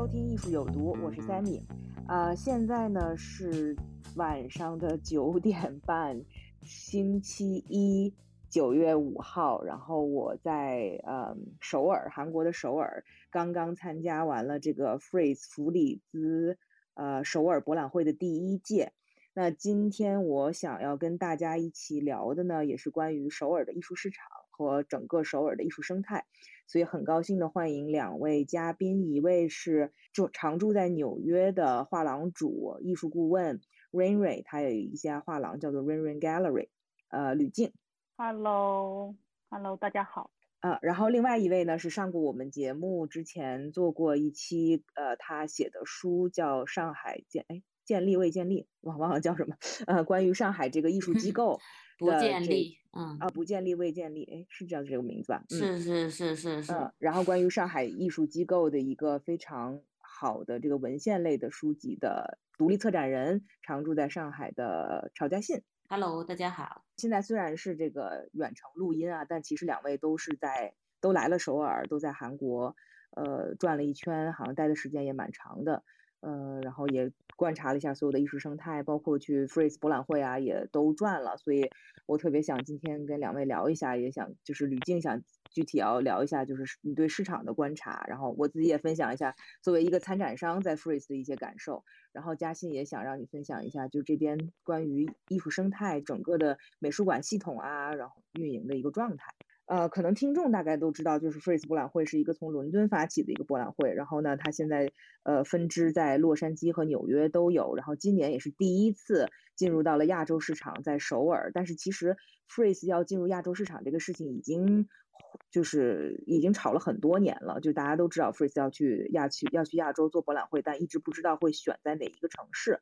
收听艺术有毒，我是 Sammy。啊，现在呢是晚上的 九点半，星期一，九月五号。然后我在呃首尔，韩国的首尔，刚刚参加完了这个 Phrase 弗里兹呃首尔博览会的第一届。那今天我想要跟大家一起聊的呢，也是关于首尔的艺术市场和整个首尔的艺术生态。所以很高兴的欢迎两位嘉宾，一位是住常住在纽约的画廊主、艺术顾问 Rain Ray，他有一家画廊叫做 Rain Rain Gallery，呃，吕静。Hello，Hello，大家好。呃，然后另外一位呢是上过我们节目之前做过一期，呃，他写的书叫《上海建哎建立未建立》，忘忘了叫什么，呃，关于上海这个艺术机 构不建立，嗯，啊，不建立未建立，哎，是叫这个名字吧？嗯。是是是是是，嗯，然后关于上海艺术机构的一个非常好的这个文献类的书籍的独立策展人，常住在上海的曹家信。Hello，大家好。现在虽然是这个远程录音啊，但其实两位都是在都来了首尔，都在韩国，呃，转了一圈，好像待的时间也蛮长的。呃，然后也观察了一下所有的艺术生态，包括去 Freeze 博览会啊，也都转了，所以我特别想今天跟两位聊一下，也想就是吕静想具体要聊一下，就是你对市场的观察，然后我自己也分享一下作为一个参展商在 Freeze 的一些感受，然后嘉信也想让你分享一下，就这边关于艺术生态整个的美术馆系统啊，然后运营的一个状态。呃，可能听众大概都知道，就是 Freeze 博览会是一个从伦敦发起的一个博览会，然后呢，它现在呃分支在洛杉矶和纽约都有，然后今年也是第一次进入到了亚洲市场，在首尔。但是其实 Freeze 要进入亚洲市场这个事情已经就是已经吵了很多年了，就大家都知道 Freeze 要去亚去要去亚洲做博览会，但一直不知道会选在哪一个城市。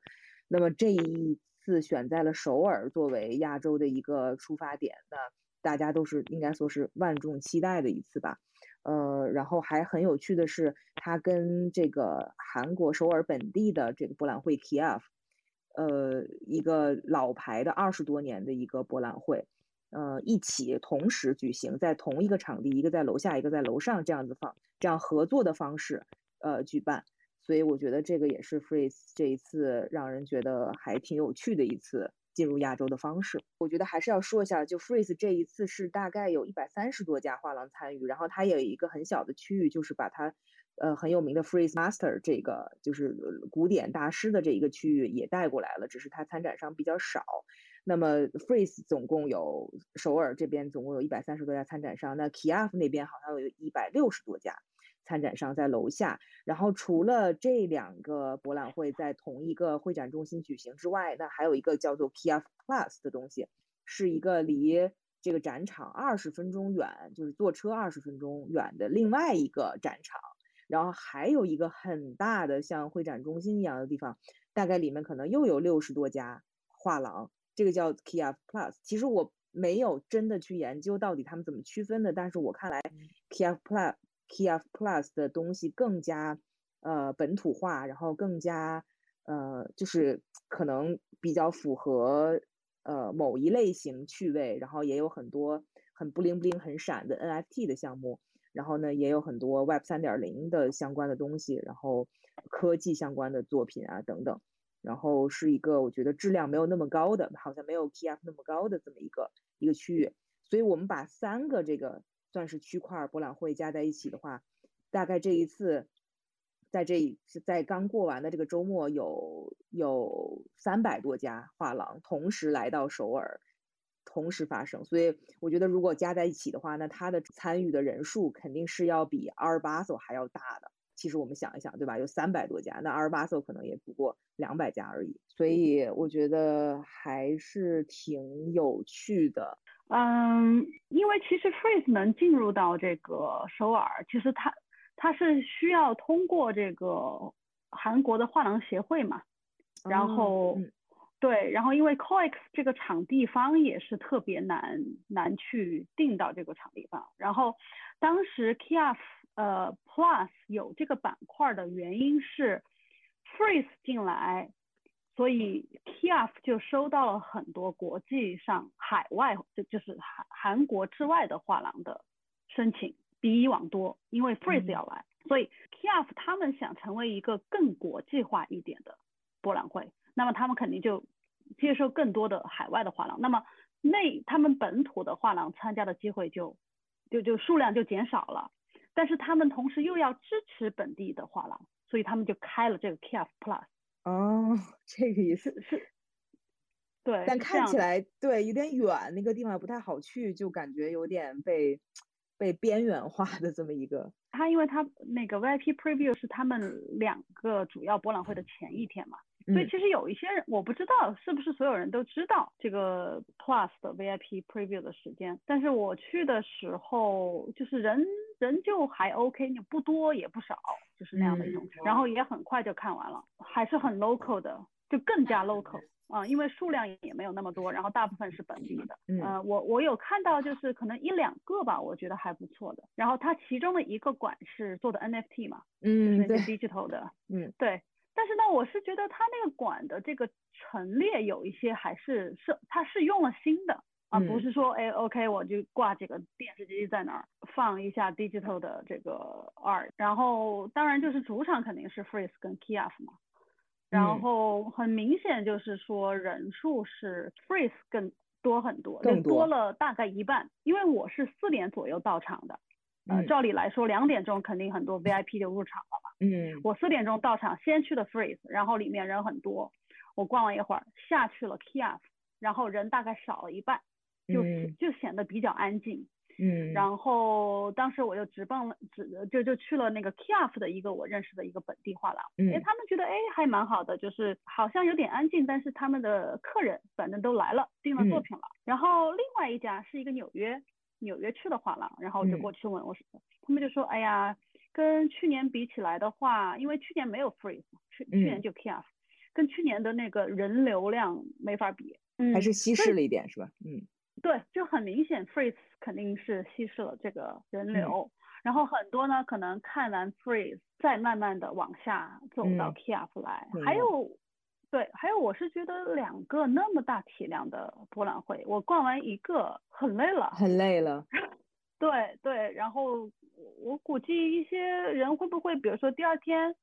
那么这一次选在了首尔作为亚洲的一个出发点，那大家都是应该说是万众期待的一次吧。呃，然后还很有趣的是，它跟这个韩国首尔本地的这个博览会 KF，呃，一个老牌的二十多年的一个博览会，呃，一起同时举行，在同一个场地，一个在楼下，一个在楼上，这样子放，这样合作的方式，呃，举办。所以我觉得这个也是 Freeze 这一次让人觉得还挺有趣的一次进入亚洲的方式。我觉得还是要说一下，就 Freeze 这一次是大概有一百三十多家画廊参与，然后它也有一个很小的区域，就是把它呃很有名的 Freeze Master 这个就是古典大师的这一个区域也带过来了，只是它参展商比较少。那么 Freeze 总共有首尔这边总共有一百三十多家参展商，那 Kiaf 那边好像有一百六十多家。参展商在楼下，然后除了这两个博览会在同一个会展中心举行之外，那还有一个叫做 KF Plus 的东西，是一个离这个展场二十分钟远，就是坐车二十分钟远的另外一个展场，然后还有一个很大的像会展中心一样的地方，大概里面可能又有六十多家画廊，这个叫 KF Plus。其实我没有真的去研究到底他们怎么区分的，但是我看来 KF Plus。KF Plus 的东西更加呃本土化，然后更加呃就是可能比较符合呃某一类型趣味，然后也有很多很不灵不灵很闪的 NFT 的项目，然后呢也有很多 Web 三点零的相关的东西，然后科技相关的作品啊等等，然后是一个我觉得质量没有那么高的，好像没有 KF 那么高的这么一个一个区域，所以我们把三个这个。算是区块博览会加在一起的话，大概这一次，在这是在刚过完的这个周末，有有三百多家画廊同时来到首尔，同时发生。所以我觉得，如果加在一起的话，那它的参与的人数肯定是要比阿尔巴索还要大的。其实我们想一想，对吧？有三百多家，那阿尔巴索可能也不过两百家而已，所以我觉得还是挺有趣的。嗯，因为其实 Freeze 能进入到这个首尔，其实它它是需要通过这个韩国的画廊协会嘛，然后对，然后因为 COEX 这个场地方也是特别难难去定到这个场地方，然后当时 KIAF。呃，Plus 有这个板块的原因是，Freeze 进来，所以 KIF 就收到了很多国际上海外，就就是韩韩国之外的画廊的申请，比以往多，因为 Freeze 要来，所以 KIF 他们想成为一个更国际化一点的博览会，那么他们肯定就接受更多的海外的画廊，那么内他们本土的画廊参加的机会就就就数量就减少了。但是他们同时又要支持本地的画廊，所以他们就开了这个 KF Plus。哦，这个意思是，对。但看起来对有点远，那个地方不太好去，就感觉有点被被边缘化的这么一个。他因为他那个 VIP Preview 是他们两个主要博览会的前一天嘛。所以其实有一些人，我不知道是不是所有人都知道这个 Plus 的 VIP Preview 的时间。但是我去的时候，就是人人就还 OK，你不多也不少，就是那样的一种。然后也很快就看完了，还是很 local 的，就更加 local 啊，因为数量也没有那么多，然后大部分是本地的。嗯，我我有看到就是可能一两个吧，我觉得还不错的。然后它其中的一个馆是做的 NFT 嘛，嗯，对，digital 的，嗯，对。但是呢，我是觉得它那个馆的这个陈列有一些还是是它是用了新的啊，不是说哎 OK 我就挂几个电视机在那儿放一下 digital 的这个 art，然后当然就是主场肯定是 Freeze 跟 KIF 嘛，然后很明显就是说人数是 Freeze 更多很多，更多了大概一半，因为我是四点左右到场的。呃，照理来说，两点钟肯定很多 VIP 就入场了嘛。嗯。我四点钟到场，先去的 Freeze，然后里面人很多。我逛了一会儿，下去了 KIF，然后人大概少了一半，就就显得比较安静。嗯。然后当时我就直奔了，直就就去了那个 KIF 的一个我认识的一个本地画廊。嗯。哎，他们觉得哎还蛮好的，就是好像有点安静，但是他们的客人反正都来了，订了作品了。然后另外一家是一个纽约。纽约区的画廊，然后我就过去问，我说，他们就说，哎呀，跟去年比起来的话，因为去年没有 Freeze，去去年就 KIF，跟去年的那个人流量没法比，还是稀释了一点，是吧？嗯，对，就很明显，Freeze 肯定是稀释了这个人流，然后很多呢，可能看完 Freeze 再慢慢的往下走到 KIF 来，还有。对，还有我是觉得两个那么大体量的博览会，我逛完一个很累了，很累了。对对，然后我估计一些人会不会，比如说第二天。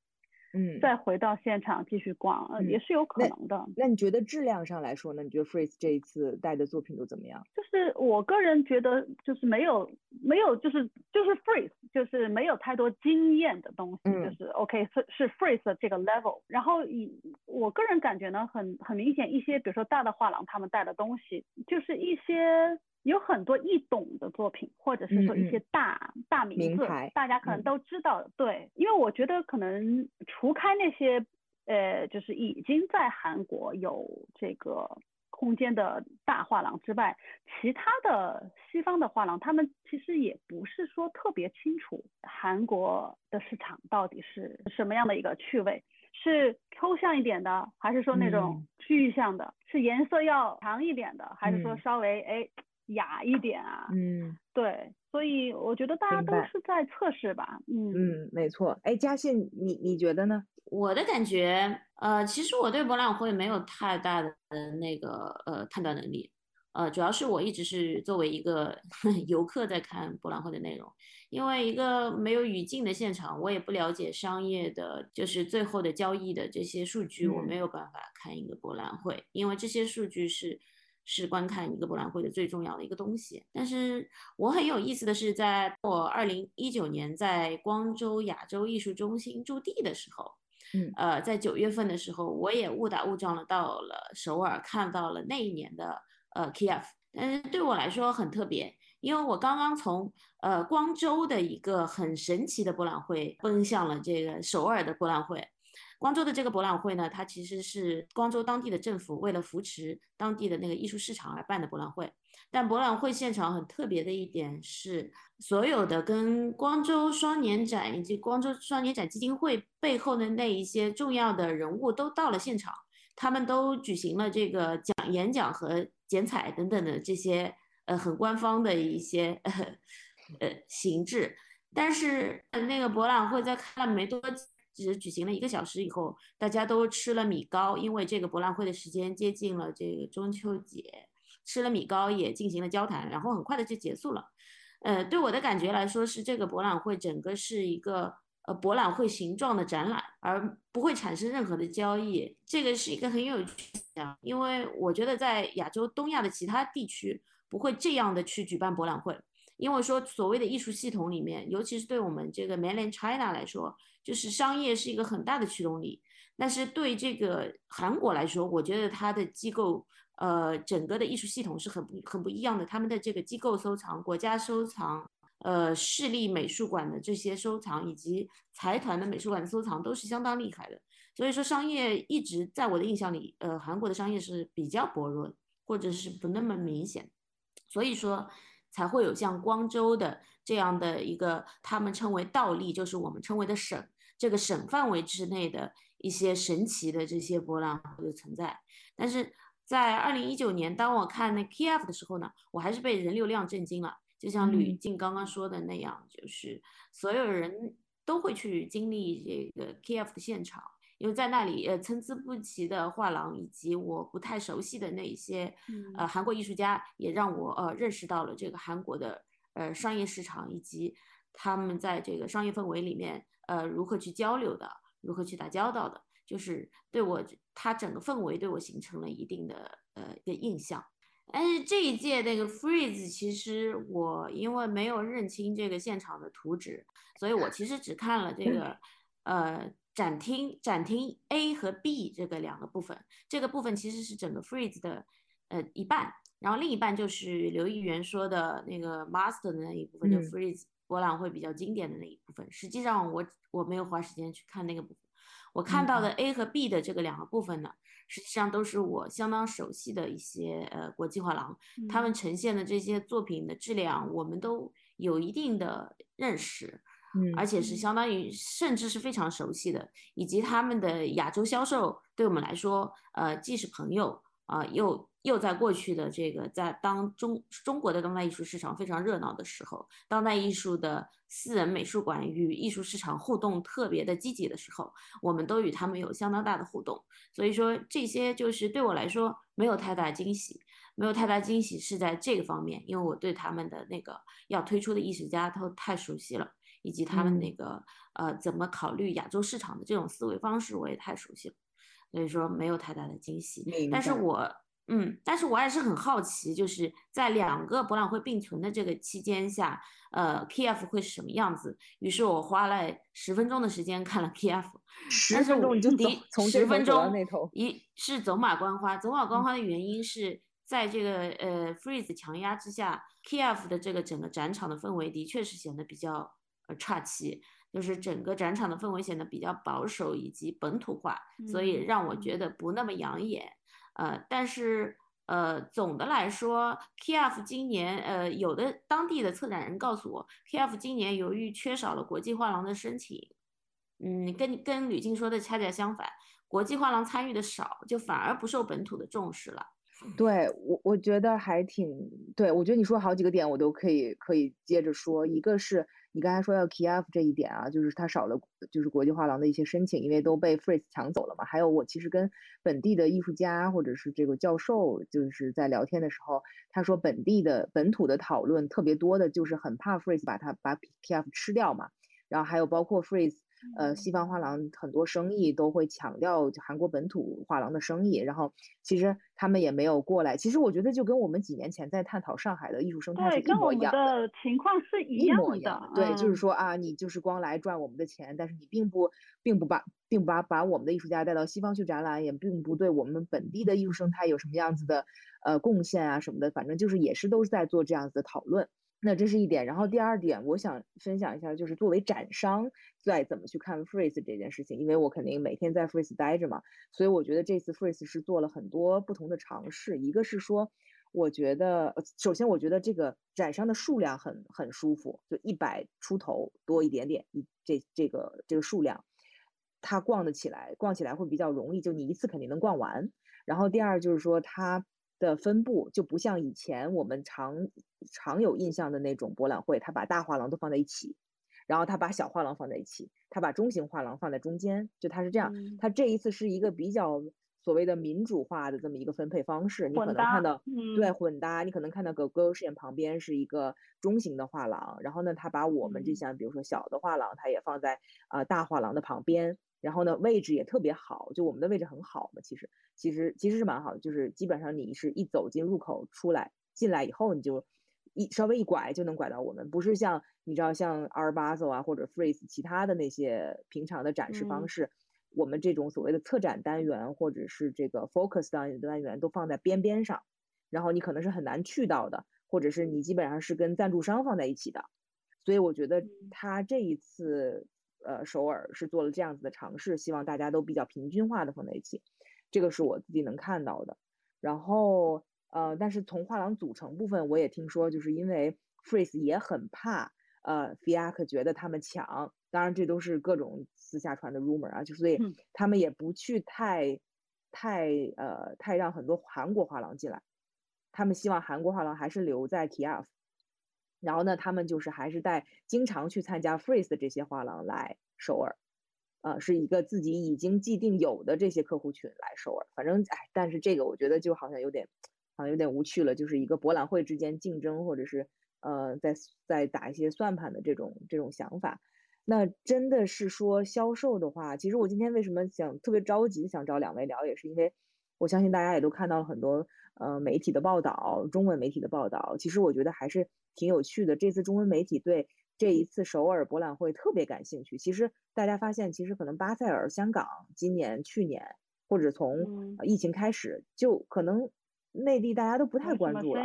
嗯，再回到现场继续逛，呃，也是有可能的。那你觉得质量上来说呢？你觉得 Freeze 这一次带的作品都怎么样？就是我个人觉得，就是没有没有，就是就是 Freeze，就是没有太多惊艳的东西，就是 OK 是是 Freeze 的这个 level。然后以我个人感觉呢，很很明显，一些比如说大的画廊他们带的东西，就是一些。有很多易懂的作品，或者是说一些大大名字，大家可能都知道。对，因为我觉得可能除开那些呃，就是已经在韩国有这个空间的大画廊之外，其他的西方的画廊，他们其实也不是说特别清楚韩国的市场到底是什么样的一个趣味，是抽象一点的，还是说那种具象的，是颜色要强一点的，还是说稍微哎。雅一点啊，嗯，对，所以我觉得大家都是在测试吧，嗯嗯，没错。哎，嘉信，你你觉得呢？我的感觉，呃，其实我对博览会没有太大的那个呃判断能力，呃，主要是我一直是作为一个 游客在看博览会的内容，因为一个没有语境的现场，我也不了解商业的，就是最后的交易的这些数据，我没有办法看一个博览会，因为这些数据是。是观看一个博览会的最重要的一个东西。但是我很有意思的是，在我二零一九年在光州亚洲艺术中心驻地的时候，嗯，呃，在九月份的时候，我也误打误撞的到了首尔，看到了那一年的呃 KF。但是对我来说很特别，因为我刚刚从呃光州的一个很神奇的博览会奔向了这个首尔的博览会。光州的这个博览会呢，它其实是光州当地的政府为了扶持当地的那个艺术市场而办的博览会。但博览会现场很特别的一点是，所有的跟光州双年展以及光州双年展基金会背后的那一些重要的人物都到了现场，他们都举行了这个讲演讲和剪彩等等的这些呃很官方的一些呃 呃形制。但是那个博览会在看了没多。只举行了一个小时以后，大家都吃了米糕，因为这个博览会的时间接近了这个中秋节，吃了米糕也进行了交谈，然后很快的就结束了。呃，对我的感觉来说，是这个博览会整个是一个呃博览会形状的展览，而不会产生任何的交易。这个是一个很有趣的，因为我觉得在亚洲、东亚的其他地区不会这样的去举办博览会。因为说所谓的艺术系统里面，尤其是对我们这个 Mainland China 来说，就是商业是一个很大的驱动力。但是对这个韩国来说，我觉得它的机构，呃，整个的艺术系统是很不很不一样的。他们的这个机构收藏、国家收藏、呃，市立美术馆的这些收藏，以及财团的美术馆的收藏，都是相当厉害的。所以说，商业一直在我的印象里，呃，韩国的商业是比较薄弱，或者是不那么明显。所以说。才会有像光州的这样的一个，他们称为倒立，就是我们称为的省，这个省范围之内的一些神奇的这些博览会的存在。但是在二零一九年，当我看那 KF 的时候呢，我还是被人流量震惊了。就像吕静刚刚说的那样，就是所有人都会去经历这个 KF 的现场。因为在那里，呃，参差不齐的画廊以及我不太熟悉的那一些，呃，韩国艺术家，也让我呃认识到了这个韩国的呃商业市场以及他们在这个商业氛围里面，呃，如何去交流的，如何去打交道的，就是对我他整个氛围对我形成了一定的呃一个印象。但是这一届那个 Freeze，其实我因为没有认清这个现场的图纸，所以我其实只看了这个，呃。展厅展厅 A 和 B 这个两个部分，这个部分其实是整个 Freeze 的呃一半，然后另一半就是刘议员说的那个 Master 的那一部分，就 Freeze 博览会比较经典的那一部分。实际上我我没有花时间去看那个部分，我看到的 A 和 B 的这个两个部分呢，实际上都是我相当熟悉的一些呃国际画廊，他们呈现的这些作品的质量，我们都有一定的认识。而且是相当于，甚至是非常熟悉的，以及他们的亚洲销售，对我们来说，呃，既是朋友啊，又又在过去的这个在当中中国的当代艺术市场非常热闹的时候，当代艺术的私人美术馆与艺术市场互动特别的积极的时候，我们都与他们有相当大的互动。所以说这些就是对我来说没有太大惊喜，没有太大惊喜是在这个方面，因为我对他们的那个要推出的艺术家都太熟悉了。以及他们那个呃怎么考虑亚洲市场的这种思维方式，我也太熟悉了，所以说没有太大的惊喜。但是我嗯，但是我还是很好奇，就是在两个博览会并存的这个期间下，呃，KF 会是什么样子？于是我花了十分钟的时间看了 KF，十分钟你就走从十分钟那头，一是走马观花，走马观花的原因是在这个呃 Freeze 强压之下，KF 的这个整个展场的氛围的确是显得比较。呃，差气，就是整个展场的氛围显得比较保守以及本土化，所以让我觉得不那么养眼。呃，但是呃，总的来说，KF 今年呃，有的当地的策展人告诉我，KF 今年由于缺少了国际画廊的申请，嗯，跟跟吕静说的恰恰相反，国际画廊参与的少，就反而不受本土的重视了。对我，我觉得还挺对。我觉得你说好几个点，我都可以可以接着说。一个是你刚才说到 KF 这一点啊，就是它少了就是国际画廊的一些申请，因为都被 Freeze 抢走了嘛。还有我其实跟本地的艺术家或者是这个教授就是在聊天的时候，他说本地的本土的讨论特别多的就是很怕 Freeze 把它把 KF 吃掉嘛。然后还有包括 Freeze 呃，西方画廊很多生意都会强调韩国本土画廊的生意，然后其实他们也没有过来。其实我觉得就跟我们几年前在探讨上海的艺术生态是一模一样的情况是一样的。对，就是说啊，你就是光来赚我们的钱，但是你并不并不把并不把把我们的艺术家带到西方去展览，也并不对我们本地的艺术生态有什么样子的呃贡献啊什么的，反正就是也是都是在做这样子的讨论。那这是一点，然后第二点，我想分享一下，就是作为展商在怎么去看 Freeze 这件事情，因为我肯定每天在 Freeze 待着嘛，所以我觉得这次 Freeze 是做了很多不同的尝试。一个是说，我觉得首先我觉得这个展商的数量很很舒服，就一百出头多一点点，一这这个这个数量，它逛得起来，逛起来会比较容易，就你一次肯定能逛完。然后第二就是说它。的分布就不像以前我们常常有印象的那种博览会，他把大画廊都放在一起，然后他把小画廊放在一起，他把中型画廊放在中间，就他是这样。他这一次是一个比较所谓的民主化的这么一个分配方式，你可能看到对混搭，你可能看到 Go Go 视线旁边是一个中型的画廊，然后呢，他把我们这项比如说小的画廊，他也放在啊大画廊的旁边。然后呢，位置也特别好，就我们的位置很好嘛。其实，其实其实是蛮好的，就是基本上你是一走进入口出来，进来以后你就一稍微一拐就能拐到我们，不是像你知道像 r b a z o 啊或者 Freeze 其他的那些平常的展示方式，我们这种所谓的策展单元或者是这个 Focus 单单元都放在边边上，然后你可能是很难去到的，或者是你基本上是跟赞助商放在一起的，所以我觉得他这一次。呃，首尔是做了这样子的尝试，希望大家都比较平均化的放在一起，这个是我自己能看到的。然后呃，但是从画廊组成部分，我也听说，就是因为 Freeze 也很怕呃 Fiac 觉得他们抢，当然这都是各种私下传的 rumor 啊，就所以他们也不去太太呃太让很多韩国画廊进来，他们希望韩国画廊还是留在 TF。然后呢，他们就是还是带经常去参加 Freeze 的这些画廊来首尔，呃，是一个自己已经既定有的这些客户群来首尔。反正哎，但是这个我觉得就好像有点，好像有点无趣了，就是一个博览会之间竞争，或者是呃，在在打一些算盘的这种这种想法。那真的是说销售的话，其实我今天为什么想特别着急想找两位聊，也是因为我相信大家也都看到了很多呃媒体的报道，中文媒体的报道。其实我觉得还是。挺有趣的，这次中文媒体对这一次首尔博览会特别感兴趣。其实大家发现，其实可能巴塞尔、香港今年、去年，或者从疫情开始，就可能内地大家都不太关注了。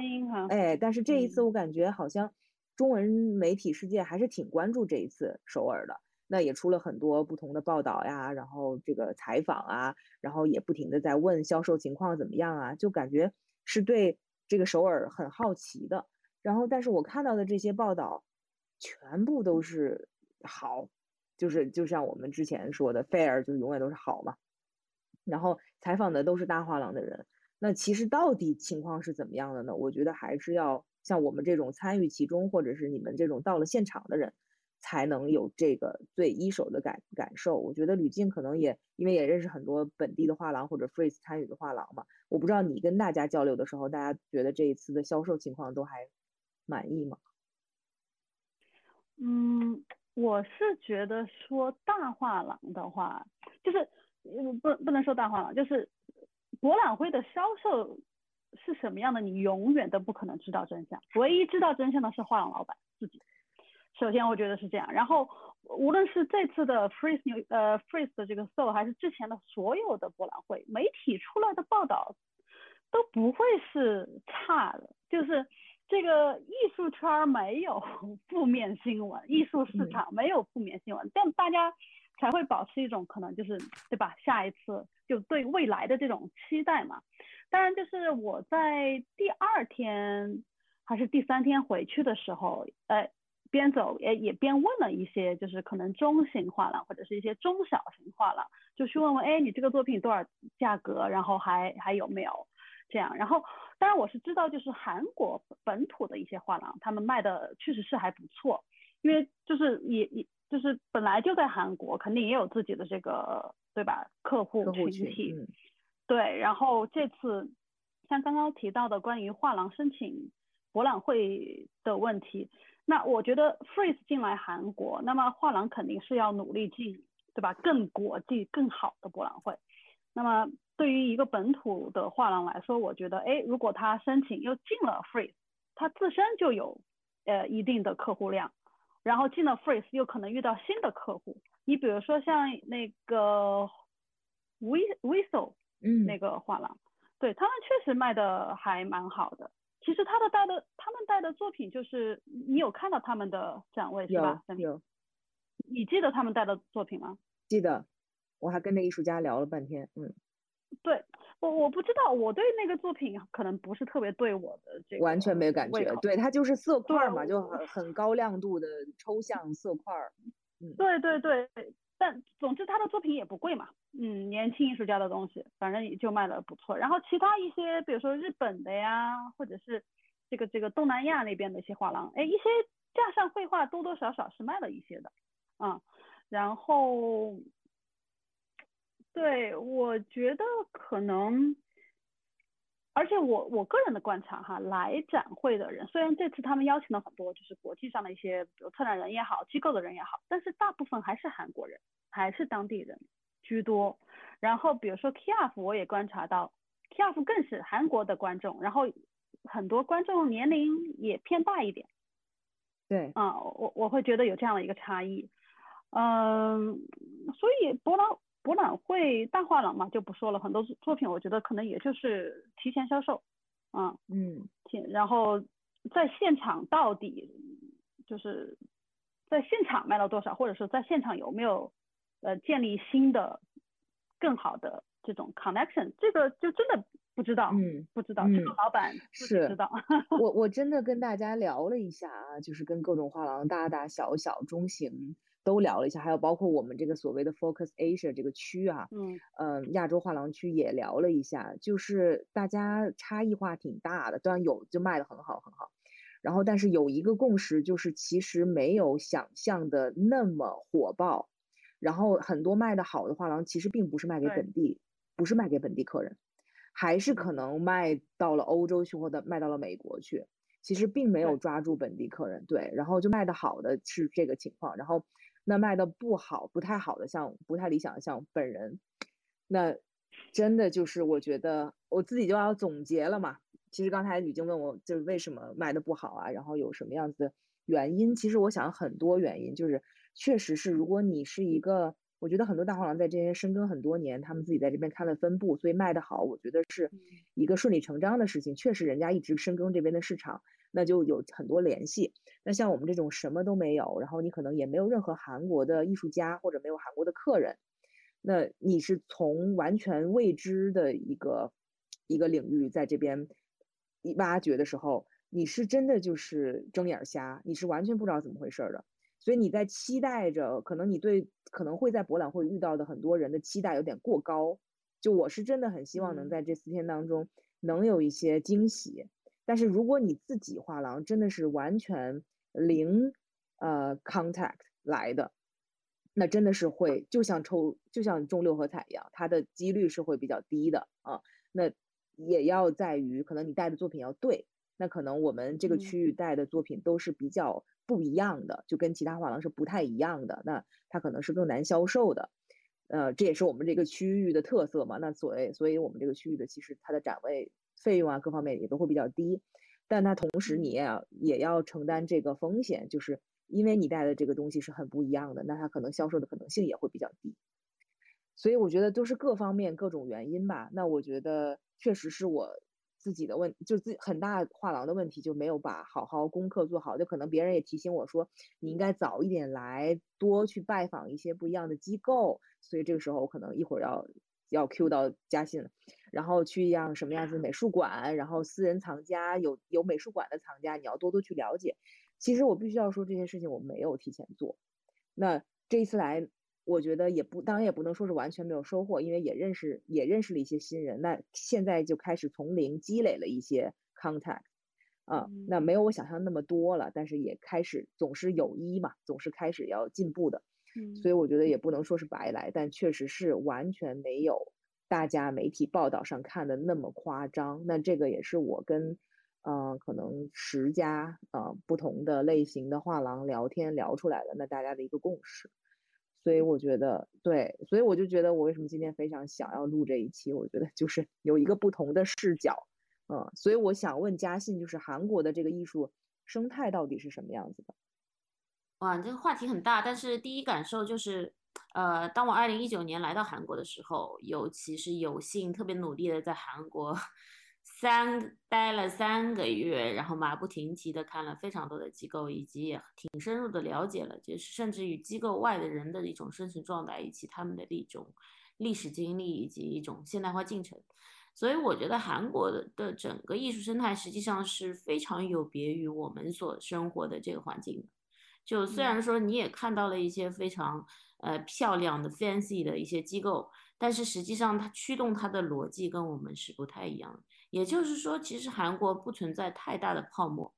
哎，但是这一次我感觉好像中文媒体世界还是挺关注这一次首尔的。那也出了很多不同的报道呀，然后这个采访啊，然后也不停的在问销售情况怎么样啊，就感觉是对这个首尔很好奇的。然后，但是我看到的这些报道，全部都是好，就是就像我们之前说的，fair 就永远都是好嘛。然后采访的都是大画廊的人，那其实到底情况是怎么样的呢？我觉得还是要像我们这种参与其中，或者是你们这种到了现场的人，才能有这个最一手的感感受。我觉得吕静可能也因为也认识很多本地的画廊或者 freeze 参与的画廊嘛，我不知道你跟大家交流的时候，大家觉得这一次的销售情况都还。满意吗？嗯，我是觉得说大画廊的话，就是不不能说大画廊，就是博览会的销售是什么样的，你永远都不可能知道真相。唯一知道真相的是画廊老板自己。首先，我觉得是这样。然后，无论是这次的 Freeze 牛呃 Freeze 的这个 s o 还是之前的所有的博览会，媒体出来的报道都不会是差的，就是。这个艺术圈没有 负面新闻，艺术市场没有负面新闻，但大家才会保持一种可能，就是对吧？下一次就对未来的这种期待嘛。当然，就是我在第二天还是第三天回去的时候，呃，边走也也边问了一些，就是可能中型画廊或者是一些中小型画廊，就去问问，哎，你这个作品多少价格？然后还还有没有这样？然后。当然我是知道，就是韩国本土的一些画廊，他们卖的确实是还不错，因为就是也也就是本来就在韩国，肯定也有自己的这个对吧客户群体，对。然后这次像刚刚提到的关于画廊申请博览会的问题，那我觉得 Freeze 进来韩国，那么画廊肯定是要努力进对吧？更国际、更好的博览会。那么对于一个本土的画廊来说，我觉得，哎，如果他申请又进了 Freeze，他自身就有呃一定的客户量，然后进了 Freeze 又可能遇到新的客户。你比如说像那个 We Whistle，嗯，那个画廊，对他们确实卖的还蛮好的。其实他的带的他们带的作品就是你有看到他们的展位是吧？有。你记得他们带的作品吗？记得，我还跟那艺术家聊了半天。嗯，对我我不知道，我对那个作品可能不是特别对我的这个完全没感觉。对，它就是色块嘛，就很很高亮度的抽象色块。嗯，对对对，但总之他的作品也不贵嘛。嗯，年轻艺术家的东西，反正也就卖的不错。然后其他一些，比如说日本的呀，或者是这个这个东南亚那边的一些画廊，哎，一些架上绘画多多少少是卖了一些的。嗯，然后，对，我觉得可能，而且我我个人的观察哈，来展会的人，虽然这次他们邀请了很多就是国际上的一些，比如策展人也好，机构的人也好，但是大部分还是韩国人，还是当地人居多。然后比如说 KF，我也观察到，KF 更是韩国的观众，然后很多观众年龄也偏大一点。对，啊，我我会觉得有这样的一个差异。嗯，所以博览博览会大画廊嘛就不说了，很多作品我觉得可能也就是提前销售，啊，嗯，然后在现场到底就是在现场卖了多少，或者说在现场有没有呃建立新的更好的这种 connection，这个就真的不知道，嗯，不知道，这个老板是知道。我我真的跟大家聊了一下啊，就是跟各种画廊大大小小中型。都聊了一下，还有包括我们这个所谓的 Focus Asia 这个区啊，嗯，呃，亚洲画廊区也聊了一下，就是大家差异化挺大的，当然有就卖的很好很好，然后但是有一个共识就是其实没有想象的那么火爆，然后很多卖的好的画廊其实并不是卖给本地，不是卖给本地客人，还是可能卖到了欧洲去或者卖到了美国去，其实并没有抓住本地客人，对，然后就卖的好的是这个情况，然后。那卖的不好、不太好的，像不太理想的，像本人，那真的就是我觉得我自己就要总结了嘛。其实刚才吕静问我，就是为什么卖的不好啊？然后有什么样子的原因？其实我想很多原因，就是确实是，如果你是一个，我觉得很多大画廊在这边深耕很多年，他们自己在这边开了分部，所以卖的好，我觉得是一个顺理成章的事情。确实，人家一直深耕这边的市场。那就有很多联系。那像我们这种什么都没有，然后你可能也没有任何韩国的艺术家或者没有韩国的客人，那你是从完全未知的一个一个领域在这边挖掘的时候，你是真的就是睁眼瞎，你是完全不知道怎么回事的。所以你在期待着，可能你对可能会在博览会遇到的很多人的期待有点过高。就我是真的很希望能在这四天当中能有一些惊喜。但是如果你自己画廊真的是完全零呃 contact 来的，那真的是会就像抽就像中六合彩一样，它的几率是会比较低的啊。那也要在于可能你带的作品要对，那可能我们这个区域带的作品都是比较不一样的，就跟其他画廊是不太一样的，那它可能是更难销售的。呃，这也是我们这个区域的特色嘛。那所谓，所以我们这个区域的其实它的展位。费用啊，各方面也都会比较低，但它同时你也要也要承担这个风险，就是因为你带的这个东西是很不一样的，那它可能销售的可能性也会比较低。所以我觉得都是各方面各种原因吧。那我觉得确实是我自己的问，就自很大画廊的问题，就没有把好好功课做好。就可能别人也提醒我说，你应该早一点来，多去拜访一些不一样的机构。所以这个时候我可能一会儿要。要 Q 到嘉信，然后去一样什么样子美术馆，然后私人藏家有有美术馆的藏家，你要多多去了解。其实我必须要说这些事情我没有提前做。那这一次来，我觉得也不，当然也不能说是完全没有收获，因为也认识也认识了一些新人。那现在就开始从零积累了一些 contact，啊，那没有我想象那么多了，但是也开始总是有一嘛，总是开始要进步的。所以我觉得也不能说是白来，但确实是完全没有大家媒体报道上看的那么夸张。那这个也是我跟，呃，可能十家呃不同的类型的画廊聊天聊出来的，那大家的一个共识。所以我觉得对，所以我就觉得我为什么今天非常想要录这一期，我觉得就是有一个不同的视角，嗯，所以我想问嘉信，就是韩国的这个艺术生态到底是什么样子的？哇，这个话题很大，但是第一感受就是，呃，当我二零一九年来到韩国的时候，尤其是有幸特别努力的在韩国。三待了三个月，然后马不停蹄的看了非常多的机构，以及也挺深入的了解了，就是甚至与机构外的人的一种生存状态，以及他们的一种历史经历以及一种现代化进程。所以我觉得韩国的的整个艺术生态实际上是非常有别于我们所生活的这个环境的。就虽然说你也看到了一些非常呃漂亮的 fancy 的一些机构，但是实际上它驱动它的逻辑跟我们是不太一样的。也就是说，其实韩国不存在太大的泡沫，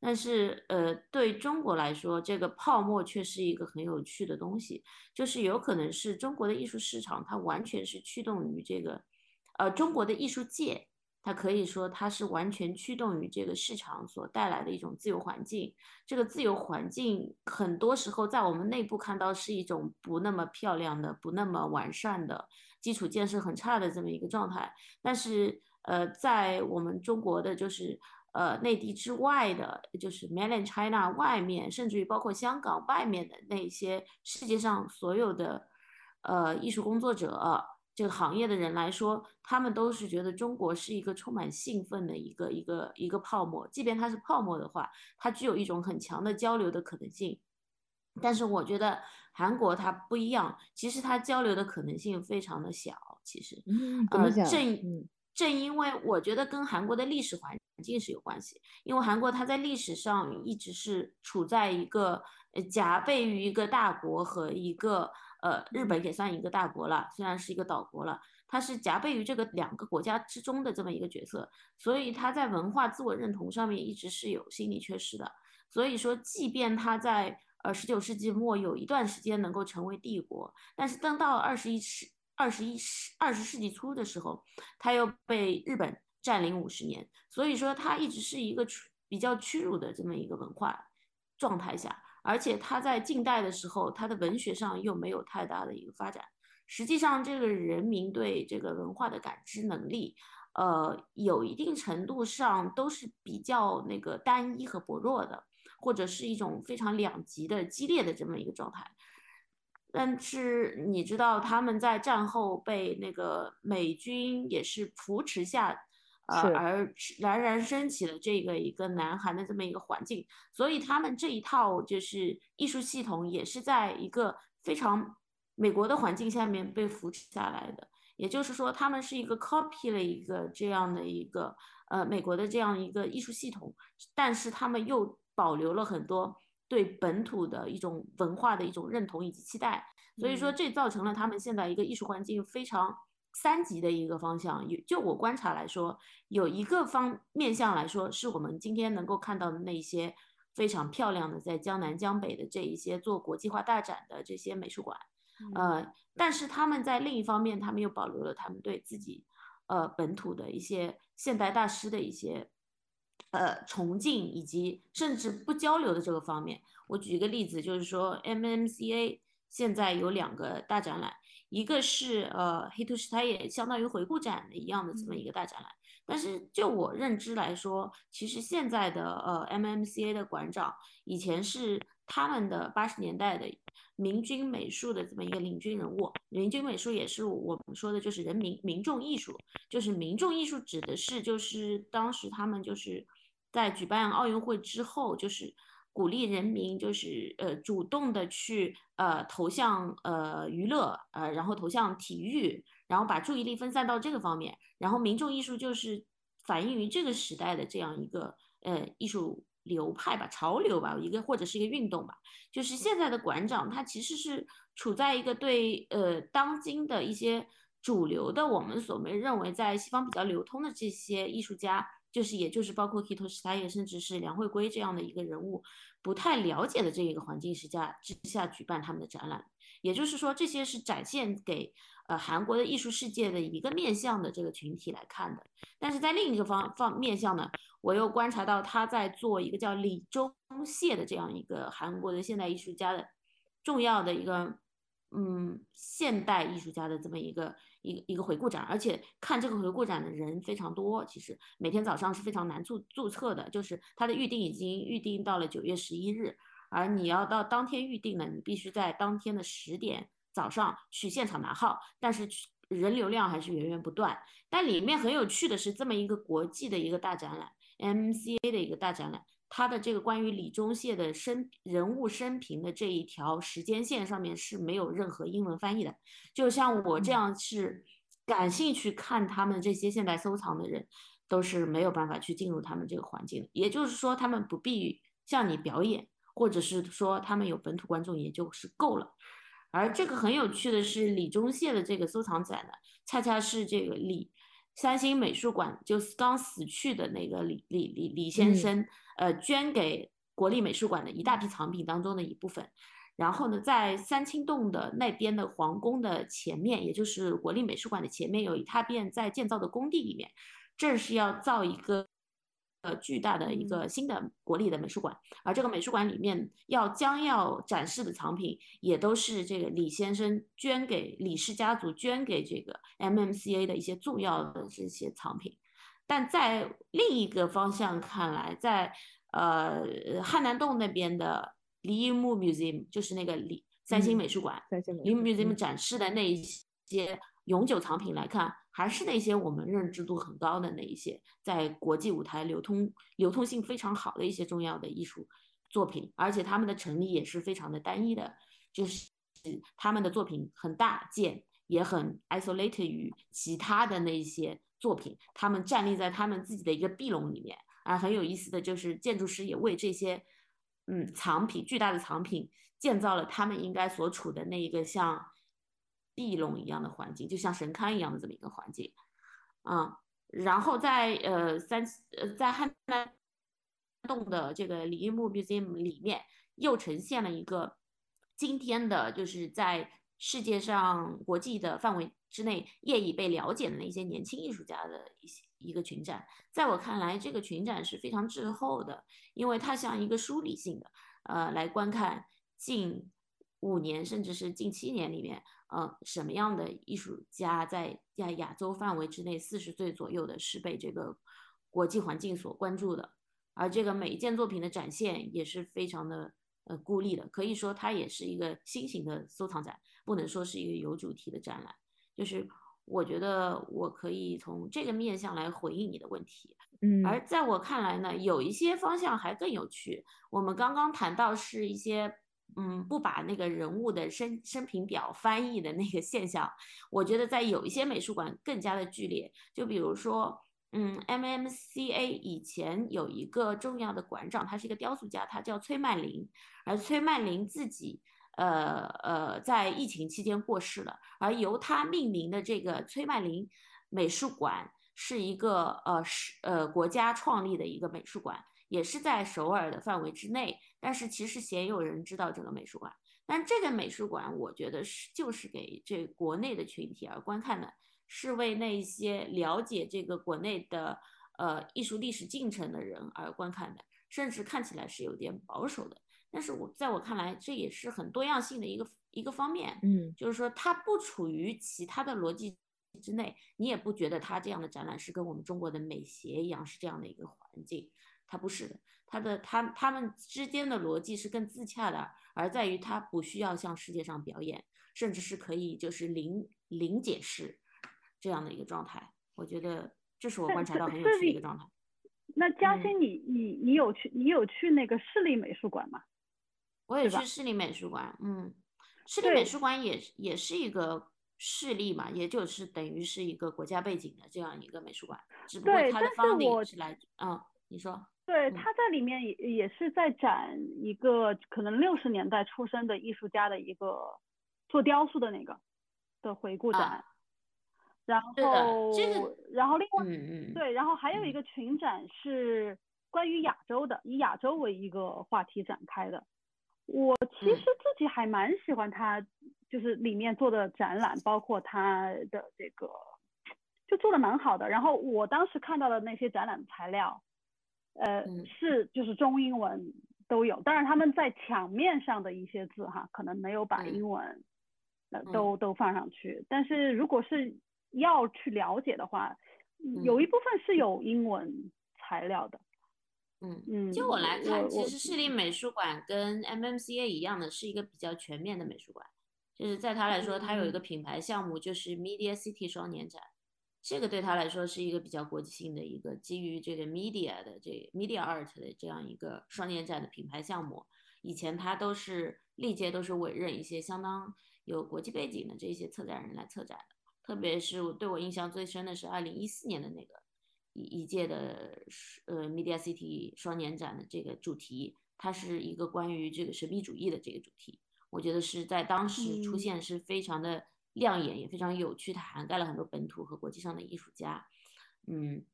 但是呃，对中国来说，这个泡沫却是一个很有趣的东西，就是有可能是中国的艺术市场，它完全是驱动于这个，呃，中国的艺术界，它可以说它是完全驱动于这个市场所带来的一种自由环境。这个自由环境很多时候在我们内部看到是一种不那么漂亮的、不那么完善的基础建设很差的这么一个状态，但是。呃，在我们中国的就是呃内地之外的，就是 Mainland China 外面，甚至于包括香港外面的那些世界上所有的呃艺术工作者这个行业的人来说，他们都是觉得中国是一个充满兴奋的一个一个一个泡沫。即便它是泡沫的话，它具有一种很强的交流的可能性。但是我觉得韩国它不一样，其实它交流的可能性非常的小。其实，嗯，呃，正。正因为我觉得跟韩国的历史环境是有关系，因为韩国它在历史上一直是处在一个呃夹背于一个大国和一个呃日本也算一个大国了，虽然是一个岛国了，它是夹背于这个两个国家之中的这么一个角色，所以它在文化自我认同上面一直是有心理缺失的。所以说，即便它在呃十九世纪末有一段时间能够成为帝国，但是等到二十一世。二十一世二十世纪初的时候，他又被日本占领五十年，所以说他一直是一个比较屈辱的这么一个文化状态下，而且他在近代的时候，他的文学上又没有太大的一个发展。实际上，这个人民对这个文化的感知能力，呃，有一定程度上都是比较那个单一和薄弱的，或者是一种非常两极的激烈的这么一个状态。但是你知道他们在战后被那个美军也是扶持下，呃，而冉冉升起的这个一个南韩的这么一个环境，所以他们这一套就是艺术系统也是在一个非常美国的环境下面被扶持下来的。也就是说，他们是一个 copy 了一个这样的一个呃美国的这样一个艺术系统，但是他们又保留了很多。对本土的一种文化的一种认同以及期待，所以说这造成了他们现在一个艺术环境非常三级的一个方向。有就我观察来说，有一个方面向来说，是我们今天能够看到的那些非常漂亮的在江南江北的这一些做国际化大展的这些美术馆，呃，但是他们在另一方面，他们又保留了他们对自己呃本土的一些现代大师的一些。呃，崇敬以及甚至不交流的这个方面，我举一个例子，就是说 MMCA 现在有两个大展览，一个是呃黑图什它也相当于回顾展的一样的这么一个大展览，但是就我认知来说，其实现在的呃 MMCA 的馆长以前是他们的八十年代的民军美术的这么一个领军人物，民军美术也是我们说的就是人民民众艺术，就是民众艺术指的是就是当时他们就是。在举办奥运会之后，就是鼓励人民，就是呃主动的去呃投向呃娱乐，呃然后投向体育，然后把注意力分散到这个方面，然后民众艺术就是反映于这个时代的这样一个呃艺术流派吧，潮流吧，一个或者是一个运动吧，就是现在的馆长他其实是处在一个对呃当今的一些主流的我们所没认为在西方比较流通的这些艺术家。就是，也就是包括 Kito s h 甚至是梁惠圭这样的一个人物，不太了解的这一个环境之下之下举办他们的展览。也就是说，这些是展现给呃韩国的艺术世界的一个面向的这个群体来看的。但是在另一个方方面向呢，我又观察到他在做一个叫李钟燮的这样一个韩国的现代艺术家的重要的一个嗯现代艺术家的这么一个一个一个回顾展，而且看这个回顾展的人非常多，其实每天早上是非常难注注册的，就是它的预定已经预定到了九月十一日，而你要到当天预定呢，你必须在当天的十点早上去现场拿号，但是人流量还是源源不断。但里面很有趣的是，这么一个国际的一个大展览，MCA 的一个大展览。它的这个关于李宗宪的生人物生平的这一条时间线上面是没有任何英文翻译的，就像我这样是感兴趣看他们这些现代收藏的人，都是没有办法去进入他们这个环境的。也就是说，他们不必向你表演，或者是说他们有本土观众也就是够了。而这个很有趣的是，李宗宪的这个收藏展呢，恰恰是这个李。三星美术馆就是刚死去的那个李李李李先生，呃，捐给国立美术馆的一大批藏品当中的一部分。然后呢，在三清洞的那边的皇宫的前面，也就是国立美术馆的前面，有一大片在建造的工地里面，正是要造一个。呃，巨大的一个新的国立的美术馆，而这个美术馆里面要将要展示的藏品，也都是这个李先生捐给李氏家族捐给这个 MMCA 的一些重要的这些藏品。但在另一个方向看来，在呃汉南洞那边的李英木 Museum，就是那个李三星美术馆，李英木 Museum 展示的那一些永久藏品来看。还是那些我们认知度很高的那一些，在国际舞台流通流通性非常好的一些重要的艺术作品，而且他们的成立也是非常的单一的，就是他们的作品很大件，也很 isolated 于其他的那一些作品，他们站立在他们自己的一个壁笼里面。啊，很有意思的就是建筑师也为这些嗯藏品巨大的藏品建造了他们应该所处的那一个像。地笼一样的环境，就像神龛一样的这么一个环境，啊，然后在呃三呃在汉南洞的这个李英木 museum 里面，又呈现了一个今天的，就是在世界上国际的范围之内业已被了解的那些年轻艺术家的一些一个群展。在我看来，这个群展是非常滞后的，因为它像一个梳理性的，呃，来观看近五年甚至是近七年里面。呃，什么样的艺术家在在亚洲范围之内，四十岁左右的是被这个国际环境所关注的，而这个每一件作品的展现也是非常的呃孤立的，可以说它也是一个新型的收藏展，不能说是一个有主题的展览。就是我觉得我可以从这个面向来回应你的问题，嗯，而在我看来呢，有一些方向还更有趣。我们刚刚谈到是一些。嗯，不把那个人物的生生平表翻译的那个现象，我觉得在有一些美术馆更加的剧烈。就比如说，嗯，MMCA 以前有一个重要的馆长，他是一个雕塑家，他叫崔曼玲，而崔曼玲自己，呃呃，在疫情期间过世了，而由他命名的这个崔曼玲美术馆是一个呃是呃国家创立的一个美术馆。也是在首尔的范围之内，但是其实鲜有人知道这个美术馆。但这个美术馆，我觉得是就是给这国内的群体而观看的，是为那些了解这个国内的呃艺术历史进程的人而观看的，甚至看起来是有点保守的。但是我在我看来，这也是很多样性的一个一个方面。嗯，就是说它不处于其他的逻辑之内，你也不觉得它这样的展览是跟我们中国的美协一样是这样的一个环境。它不是的，它的它他们之间的逻辑是更自洽的，而在于它不需要向世界上表演，甚至是可以就是零零解释这样的一个状态。我觉得这是我观察到很有趣的一个状态。那嘉欣，你你你有去你有去那个市立美术馆吗？我也去市立美术馆，嗯，市立美术馆也也是一个市立嘛，也就是等于是一个国家背景的这样一个美术馆，只不过它的方顶是来，嗯，你说。对，他在里面也也是在展一个可能六十年代出生的艺术家的一个做雕塑的那个的回顾展，然后然后另外对，然后还有一个群展是关于亚洲的，以亚洲为一个话题展开的。我其实自己还蛮喜欢他，就是里面做的展览，包括他的这个就做的蛮好的。然后我当时看到的那些展览材料。呃，是就是中英文都有，当然他们在墙面上的一些字哈，可能没有把英文呃，都都放上去。但是如果是要去了解的话，有一部分是有英文材料的。嗯嗯，就我来看，其实市立美术馆跟 MMCA 一样的，是一个比较全面的美术馆。就是在他来说，他有一个品牌项目，就是 Media City 双年展，这个对他来说是一个比较国际性的一个基于这个 media 的这 media art 的这样一个双年展的品牌项目。以前他都是历届都是委任一些相当有国际背景的这些策展人来策展的，特别是对我印象最深的是二零一四年的那个一一届的呃 Media City 双年展的这个主题，它是一个关于这个神秘主义的这个主题。我觉得是在当时出现是非常的亮眼，也非常有趣。它涵盖了很多本土和国际上的艺术家。嗯，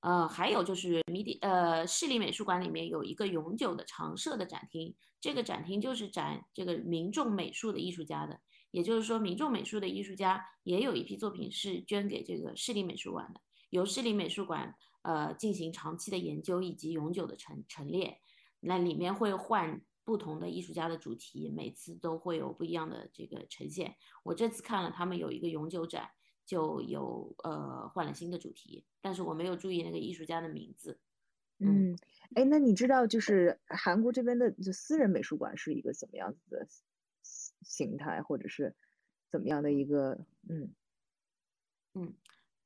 呃，还有就是迷底呃市立美术馆里面有一个永久的常设的展厅，这个展厅就是展这个民众美术的艺术家的。也就是说，民众美术的艺术家也有一批作品是捐给这个市立美术馆的，由市立美术馆呃进行长期的研究以及永久的陈陈列。那里面会换。不同的艺术家的主题，每次都会有不一样的这个呈现。我这次看了他们有一个永久展，就有呃换了新的主题，但是我没有注意那个艺术家的名字。嗯，哎，那你知道就是韩国这边的就私人美术馆是一个怎么样子的形态，或者是怎么样的一个嗯嗯，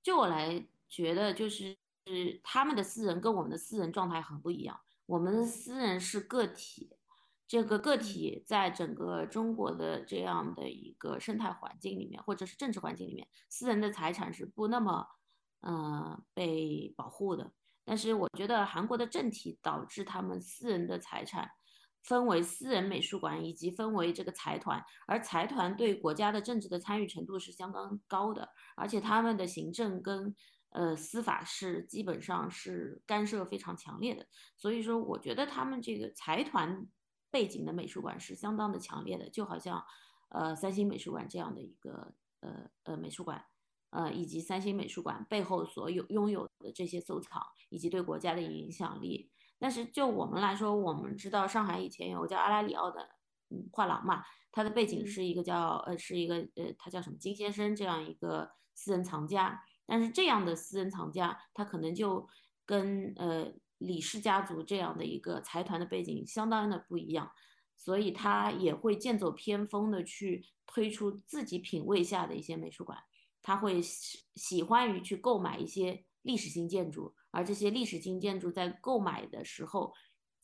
就我来觉得就是是他们的私人跟我们的私人状态很不一样，我们的私人是个体。这个个体在整个中国的这样的一个生态环境里面，或者是政治环境里面，私人的财产是不那么，呃，被保护的。但是我觉得韩国的政体导致他们私人的财产分为私人美术馆以及分为这个财团，而财团对国家的政治的参与程度是相当高的，而且他们的行政跟呃司法是基本上是干涉非常强烈的。所以说，我觉得他们这个财团。背景的美术馆是相当的强烈的，就好像，呃，三星美术馆这样的一个呃呃美术馆，呃，以及三星美术馆背后所有拥有的这些收藏以及对国家的影响力。但是就我们来说，我们知道上海以前有个叫阿拉里奥的嗯画廊嘛，它的背景是一个叫呃是一个呃他叫什么金先生这样一个私人藏家，但是这样的私人藏家他可能就跟呃。李氏家族这样的一个财团的背景相当的不一样，所以他也会剑走偏锋的去推出自己品味下的一些美术馆，他会喜喜欢于去购买一些历史性建筑，而这些历史性建筑在购买的时候。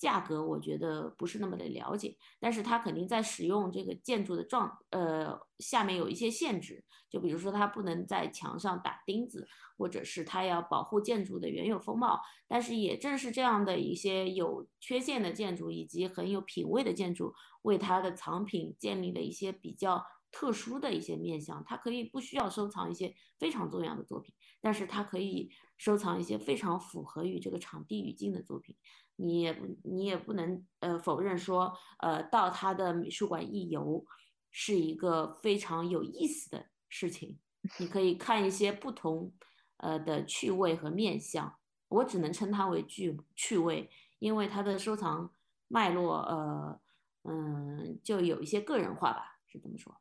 价格我觉得不是那么的了解，但是它肯定在使用这个建筑的状，呃，下面有一些限制，就比如说它不能在墙上打钉子，或者是它要保护建筑的原有风貌。但是也正是这样的一些有缺陷的建筑以及很有品位的建筑，为它的藏品建立了一些比较特殊的一些面向。它可以不需要收藏一些非常重要的作品，但是它可以收藏一些非常符合于这个场地语境的作品。你也，你也不能呃否认说，呃，到他的美术馆一游是一个非常有意思的事情。你可以看一些不同呃的趣味和面相，我只能称它为趣趣味，因为它的收藏脉络呃嗯就有一些个人化吧，是这么说。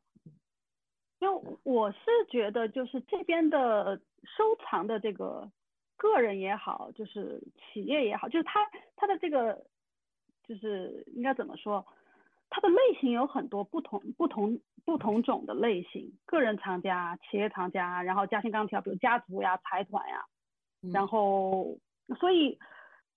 因为我是觉得就是这边的收藏的这个。个人也好，就是企业也好，就是它它的这个就是应该怎么说？它的类型有很多不同不同不同种的类型，个人藏家、企业藏家，然后嘉兴钢条，比如家族呀、财团呀，然后所以，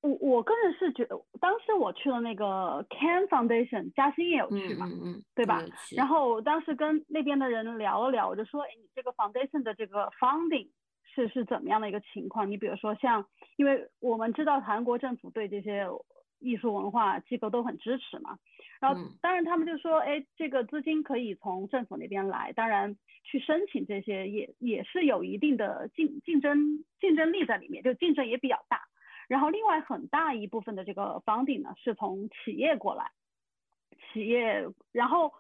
我我个人是觉得，当时我去了那个 Can Foundation，嘉兴也有去嘛，对吧？然后当时跟那边的人聊了聊，我就说，哎，你这个 Foundation 的这个 funding。是是怎么样的一个情况？你比如说像，因为我们知道韩国政府对这些艺术文化机构都很支持嘛，然后当然他们就说，哎，这个资金可以从政府那边来，当然去申请这些也也是有一定的竞竞争竞争力在里面，就竞争也比较大。然后另外很大一部分的这个 funding 呢是从企业过来，企业，然后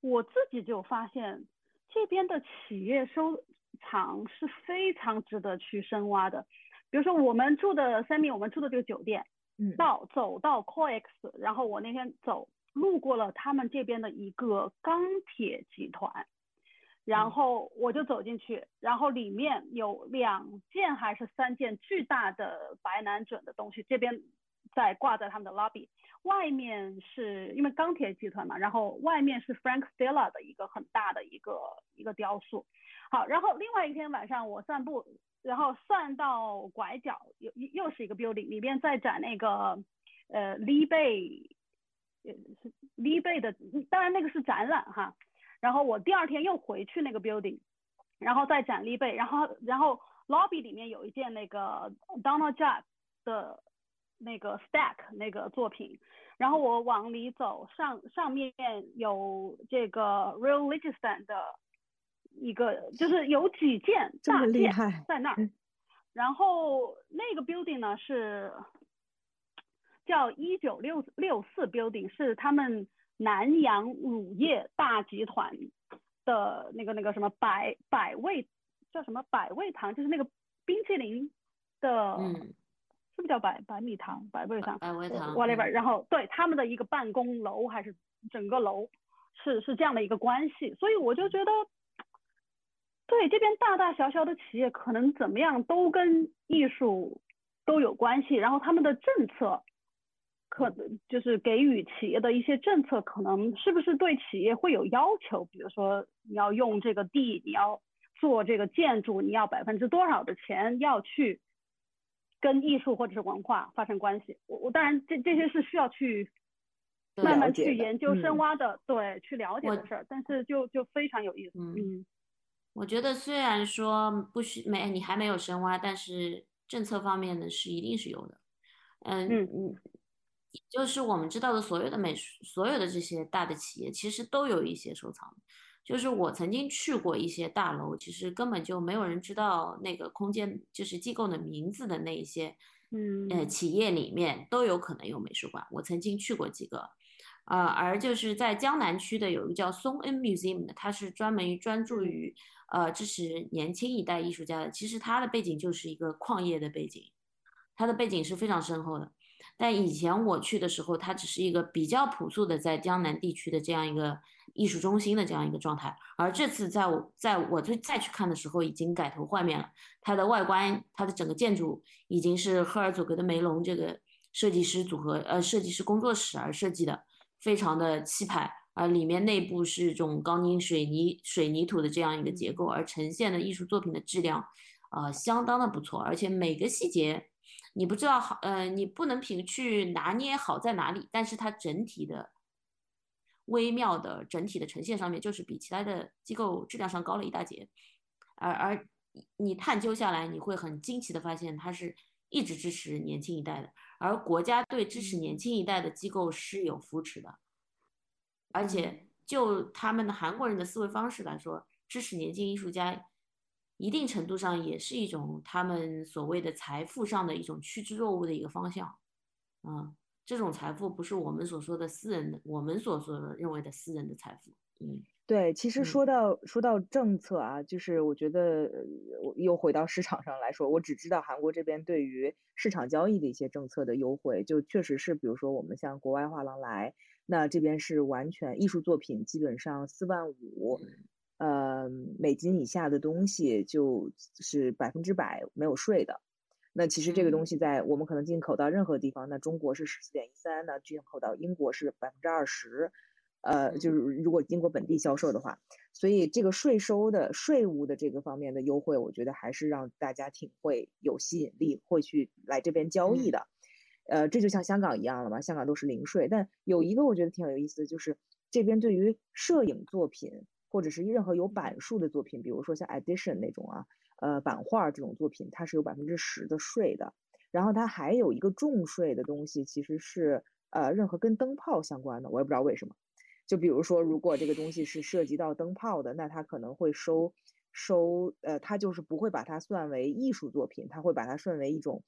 我自己就发现这边的企业收。藏是非常值得去深挖的，比如说我们住的三米，我们住的这个酒店，嗯，到走到 COEX，然后我那天走路过了他们这边的一个钢铁集团，然后我就走进去，然后里面有两件还是三件巨大的白南准的东西，这边在挂在他们的 lobby，外面是因为钢铁集团嘛，然后外面是 Frank Stella 的一个很大的一个一个雕塑。好，然后另外一天晚上我散步，然后散到拐角，又又是一个 building，里面在展那个呃 Lee Bay，呃是 Lee Bay 的，当然那个是展览哈。然后我第二天又回去那个 building，然后再展 Lee Bay，然后然后 lobby 里面有一件那个 Donald Judd 的那个 stack 那个作品，然后我往里走，上上面有这个 Real Register 的。一个就是有几件 大件在那儿，然后那个 building 呢是叫一九六六四 building，是他们南洋乳业大集团的那个那个什么百百味叫什么百味堂，就是那个冰淇淋的，是不是叫百百米堂百味堂？百味堂，whatever。然后对他们的一个办公楼还是整个楼是是这样的一个关系，所以我就觉得。对这边大大小小的企业，可能怎么样都跟艺术都有关系。然后他们的政策，可能就是给予企业的一些政策，可能是不是对企业会有要求？比如说你要用这个地，你要做这个建筑，你要百分之多少的钱要去跟艺术或者是文化发生关系？我我当然这这些是需要去慢慢去研究深挖的，对，去了解的事儿。但是就就非常有意思，嗯。我觉得虽然说不需没你还没有深挖，但是政策方面呢是一定是有的。嗯嗯嗯，就是我们知道的所有的美术，所有的这些大的企业其实都有一些收藏。就是我曾经去过一些大楼，其实根本就没有人知道那个空间就是机构的名字的那一些，嗯呃企业里面都有可能有美术馆。我曾经去过几个。呃，而就是在江南区的有一个叫松恩 Museum 的，它是专门专注于呃支持年轻一代艺术家的。其实它的背景就是一个矿业的背景，它的背景是非常深厚的。但以前我去的时候，它只是一个比较朴素的在江南地区的这样一个艺术中心的这样一个状态。而这次在我在我再再去看的时候，已经改头换面了。它的外观，它的整个建筑已经是赫尔佐格的梅隆这个设计师组合呃设计师工作室而设计的。非常的气派，而里面内部是这种钢筋水泥水泥土的这样一个结构，而呈现的艺术作品的质量，呃，相当的不错，而且每个细节，你不知道好，呃，你不能凭去拿捏好在哪里，但是它整体的微妙的整体的呈现上面，就是比其他的机构质量上高了一大截，而而你探究下来，你会很惊奇的发现，它是一直支持年轻一代的。而国家对支持年轻一代的机构是有扶持的，而且就他们的韩国人的思维方式来说，支持年轻艺术家，一定程度上也是一种他们所谓的财富上的一种趋之若鹜的一个方向。啊，这种财富不是我们所说的私人的，我们所说的认为的私人的财富。嗯。对，其实说到说到政策啊，就是我觉得又回到市场上来说，我只知道韩国这边对于市场交易的一些政策的优惠，就确实是，比如说我们像国外画廊来，那这边是完全艺术作品，基本上四万五，呃，美金以下的东西就是百分之百没有税的。那其实这个东西在我们可能进口到任何地方，那中国是十四点一三，那进口到英国是百分之二十。呃，就是如果经过本地销售的话，所以这个税收的税务的这个方面的优惠，我觉得还是让大家挺会有吸引力，会去来这边交易的。呃，这就像香港一样了嘛，香港都是零税。但有一个我觉得挺有意思的，就是这边对于摄影作品或者是任何有版数的作品，比如说像 edition 那种啊，呃，版画这种作品，它是有百分之十的税的。然后它还有一个重税的东西，其实是呃，任何跟灯泡相关的，我也不知道为什么。就比如说，如果这个东西是涉及到灯泡的，那它可能会收收，呃，它就是不会把它算为艺术作品，它会把它算为一种，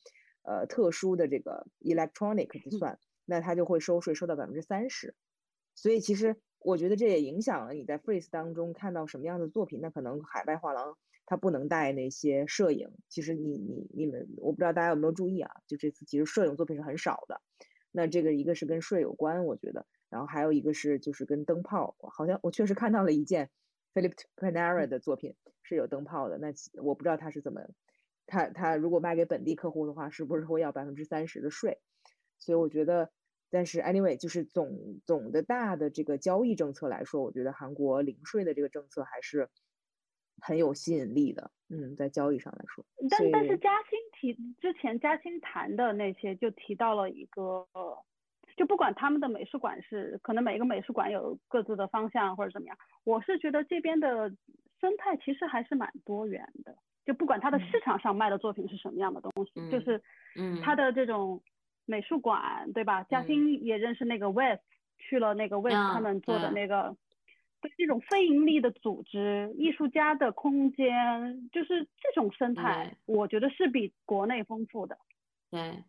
呃，特殊的这个 electronic 的算，那它就会收税收到百分之三十。所以其实我觉得这也影响了你在 freeze 当中看到什么样的作品。那可能海外画廊它不能带那些摄影。其实你你你们，我不知道大家有没有注意啊？就这次其实摄影作品是很少的。那这个一个是跟税有关，我觉得。然后还有一个是，就是跟灯泡，好像我确实看到了一件，Philip Panera 的作品是有灯泡的。那我不知道他是怎么，他他如果卖给本地客户的话，是不是会要百分之三十的税？所以我觉得，但是 anyway，就是总总的大的这个交易政策来说，我觉得韩国零税的这个政策还是很有吸引力的。嗯，在交易上来说，但但是嘉兴提之前嘉兴谈的那些就提到了一个。就不管他们的美术馆是，可能每一个美术馆有各自的方向或者怎么样，我是觉得这边的生态其实还是蛮多元的。就不管它的市场上卖的作品是什么样的东西，就是，嗯，它的这种美术馆，对吧？嘉兴也认识那个 West，去了那个 West 他们做的那个，对这种非盈利的组织、艺术家的空间，就是这种生态，我觉得是比国内丰富的。对。